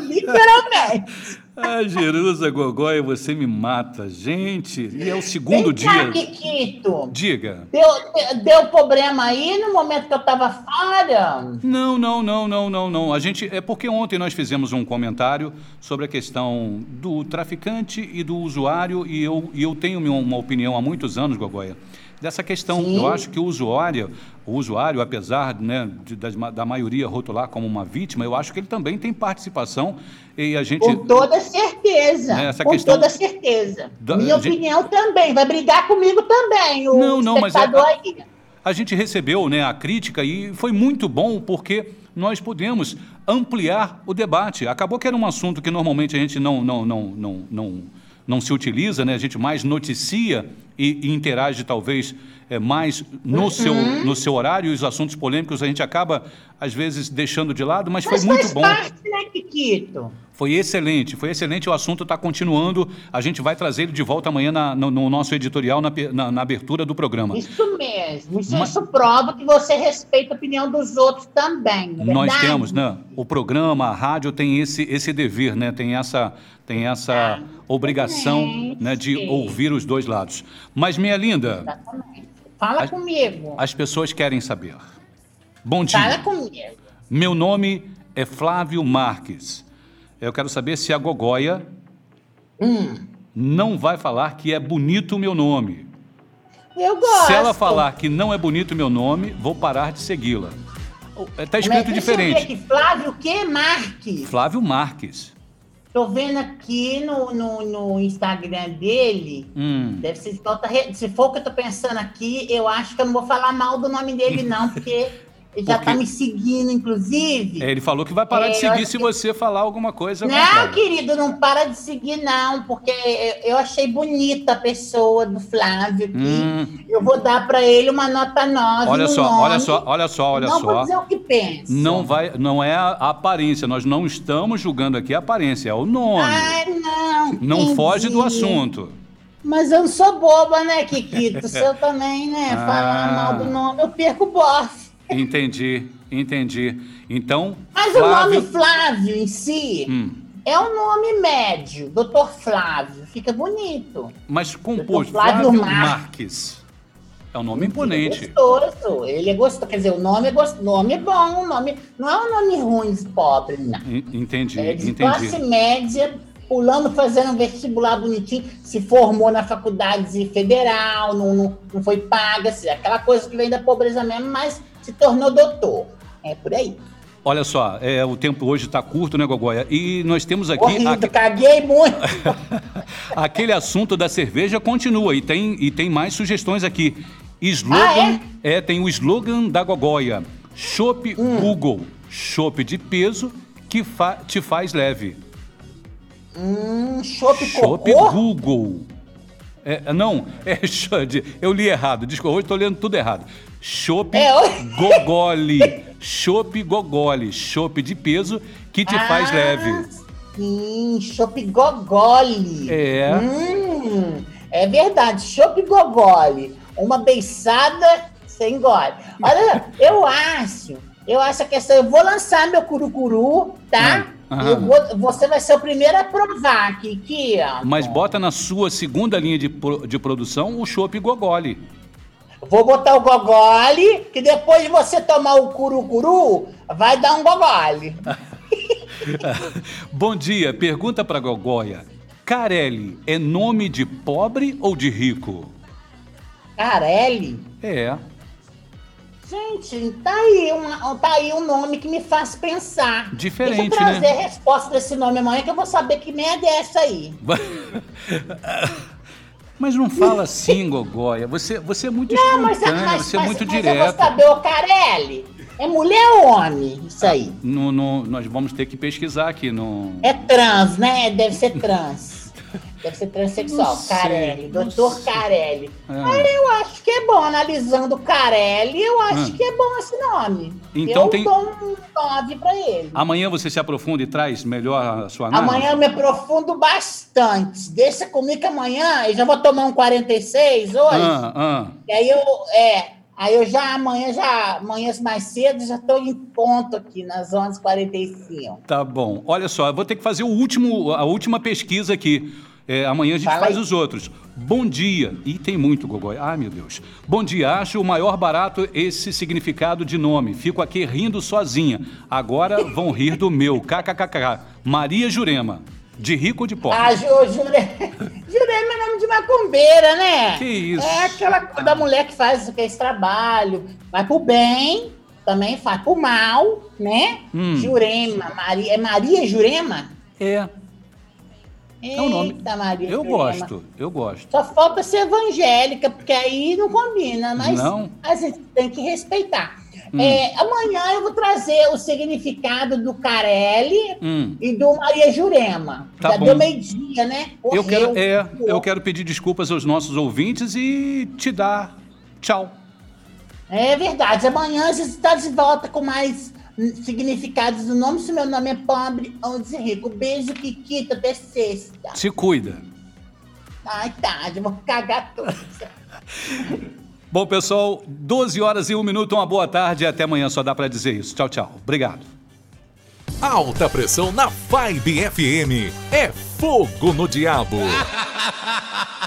Literalmente. Ah, Jerusa Gogóia, você me mata. Gente, e é o segundo Vem cá, dia. Kikito. Diga. Deu, deu problema aí no momento que eu tava fora? Não, não, não, não, não, não. A gente é porque ontem nós fizemos um comentário sobre a questão do traficante e do usuário e eu, e eu tenho uma opinião há muitos anos, Gogóia, dessa questão. Eu acho que o usuário, o usuário, apesar né, de- ma- da maioria rotular como uma vítima, eu acho que ele também tem participação e a gente Com toda certeza. Né, essa com questão- toda certeza. Da- Minha gente- opinião também. Vai brigar comigo também, o Não, não, mas é- aí. A gente recebeu né, a crítica e foi muito bom porque nós pudemos ampliar o debate. Acabou que era um assunto que normalmente a gente não, não, não, não, não, não se utiliza, né? a gente mais noticia e, e interage talvez é, mais no, seu, no seu horário e os assuntos polêmicos a gente acaba às vezes deixando de lado, mas, Mas foi muito faz bom. parte, né, Kikito? Foi excelente, foi excelente. O assunto está continuando. A gente vai trazer ele de volta amanhã na- no, no nosso editorial, na, na- na abertura do programa. Isso mesmo. Isso, Mas- isso prova que você respeita a opinião dos outros também. é Nós temos, né? O programa, a rádio tem esse, esse dever, né? Tem essa, tem essa obrigação né, de ouvir os dois lados. Mas, minha linda, Fala As- comigo. as pessoas querem saber. Bom dia. Fala comigo. Meu nome é Flávio Marques. Eu quero saber se a Gogóia não vai falar que é bonito o meu nome. Eu gosto. Se ela falar que não é bonito o meu nome, vou parar de segui-la. Está escrito Mas diferente. aqui, Flávio o quê? Marques. Flávio Marques. Tô vendo aqui no, no, no Instagram dele. Hum. Deve ser Se for o que eu tô pensando aqui, eu acho que eu não vou falar mal do nome dele, não, porque ele já Porque- tá me seguindo, inclusive. É, ele falou que vai parar É, de seguir se você falar alguma coisa. Não, querido, não para de seguir, não, porque eu achei bonita a pessoa do Flávio aqui. Hum. Eu vou dar para ele uma nota 9. Olha no só, nome. olha só, olha só, olha não só. vou dizer o que pensa. Não vai, não é a aparência. Nós não estamos julgando aqui a aparência, é o nome. Ai, não. não entendi. foge do assunto. Mas eu não sou boba, né, Kikito? Se eu também, né, Ah. falar mal do nome, eu perco o bofe. Entendi, entendi. Então, Mas Flávio- o nome Flávio em si Hum, é um nome médio, Doutor Flávio. Fica bonito. mas composto, Flávio Flávio Mar- Marques. É um nome imponente. Gostoso. Ele é gostoso. Quer dizer, o nome é, gostoso. nome é bom. O nome... Não é um nome ruim, pobre, não. En- Entendi, É de entendi. classe média, pulando, fazendo um vestibular bonitinho, se formou na faculdade federal, não, não, não foi paga, assim, aquela coisa que vem da pobreza mesmo, mas se tornou doutor. É por aí. Olha só, é, o tempo hoje está curto, né, Gogóia? E nós temos aqui. Aque- caguei muito. Aquele assunto da cerveja continua e tem, e tem mais sugestões aqui. Slogan, Ah, é? tem o slogan da Gogóia. Chopp Hum. Google. Chopp de peso que fa- te faz leve. Hum, chopp Chopp cocô? Google. É, não, é eu li errado. Desculpa, hoje estou lendo tudo errado. Chopp É, oi. Gogoli. Chopp Gogoli. Chopp de peso que te faz Ah, leve. Sim, chopp gogole. É. Hum, é verdade, chopp gogole. Uma beiçada sem engole. Olha, eu acho, eu acho a questão, eu vou lançar meu curucuru, tá? Hum, vou- você vai ser o primeiro a provar aqui, que. Mas bota na sua segunda linha de, pro- de produção o chopp Gogoli. Vou botar o gogole, que depois de você tomar o curucuru, vai dar um gogole. Bom dia, pergunta para Gogóia. Carelli é nome de pobre ou de rico? Carelli? É. Gente, tá aí, um, tá aí um nome que me faz pensar. Diferente, Deixa eu trazer né? a resposta desse nome amanhã que eu vou saber que merda é essa aí. Mas não fala assim, Gogóia. Você, você é muito Não, mas, mas, você é mas- muito mas eu direta. vou saber, ô Carelli, é mulher ou homem isso aí? No- no- nós vamos ter que pesquisar aqui no. É trans, né? Deve ser trans. Deve ser transexual. Sei, Carelli, doutor. Carelli. Ah. Aí eu acho que é bom, analisando Carelli, eu acho Ah. que é bom esse nome. Então eu tem- dou um 9 pra ele. Amanhã você se aprofunda e traz melhor a sua análise? Amanhã eu me aprofundo bastante. Deixa comigo que amanhã eu já vou tomar um 46 hoje. Ah, ah. E aí eu, é, aí eu já amanhã, já, amanhã mais cedo, já estou em ponto aqui, nas 11h45. Tá bom. Olha só, eu vou ter que fazer o último, a última pesquisa aqui. É, amanhã a gente Fala faz aí. os outros. Bom dia. E tem muito, Gogói. Ai, meu Deus. Bom dia. Acho o maior barato esse significado de nome. Fico aqui rindo sozinha. Agora vão rir do meu. KKKK. Maria Jurema. De rico ou de pobre? Ah, Ju, Jurema, Jurema é nome de macumbeira, né? Que isso? É aquela coisa da mulher que faz esse trabalho, vai pro bem, também faz pro mal, né? Hum. Jurema, Maria, é Maria Jurema? É. É o nome. Eita, Maria Eu gosto, eu gosto. Só falta ser evangélica, porque aí não combina, mas Não? a gente tem que respeitar. Hum. É, amanhã eu vou trazer o significado do Carelli Hum. e do Maria Jurema. Tá Já bom. deu meio-dia, né? Eu quero, é, eu quero pedir desculpas aos nossos ouvintes e te dar tchau. É verdade. Amanhã a gente está de volta com mais significados do nome. Se meu nome é pobre ou rico. Beijo, Kikita, até sexta. Se cuida. Ai, tá. Eu vou cagar tudo. Bom, pessoal, 12 horas e 1 minuto, uma boa tarde e até amanhã, só dá pra dizer isso. Tchau, tchau. Obrigado. Alta pressão na Vibe FM. É fogo no diabo.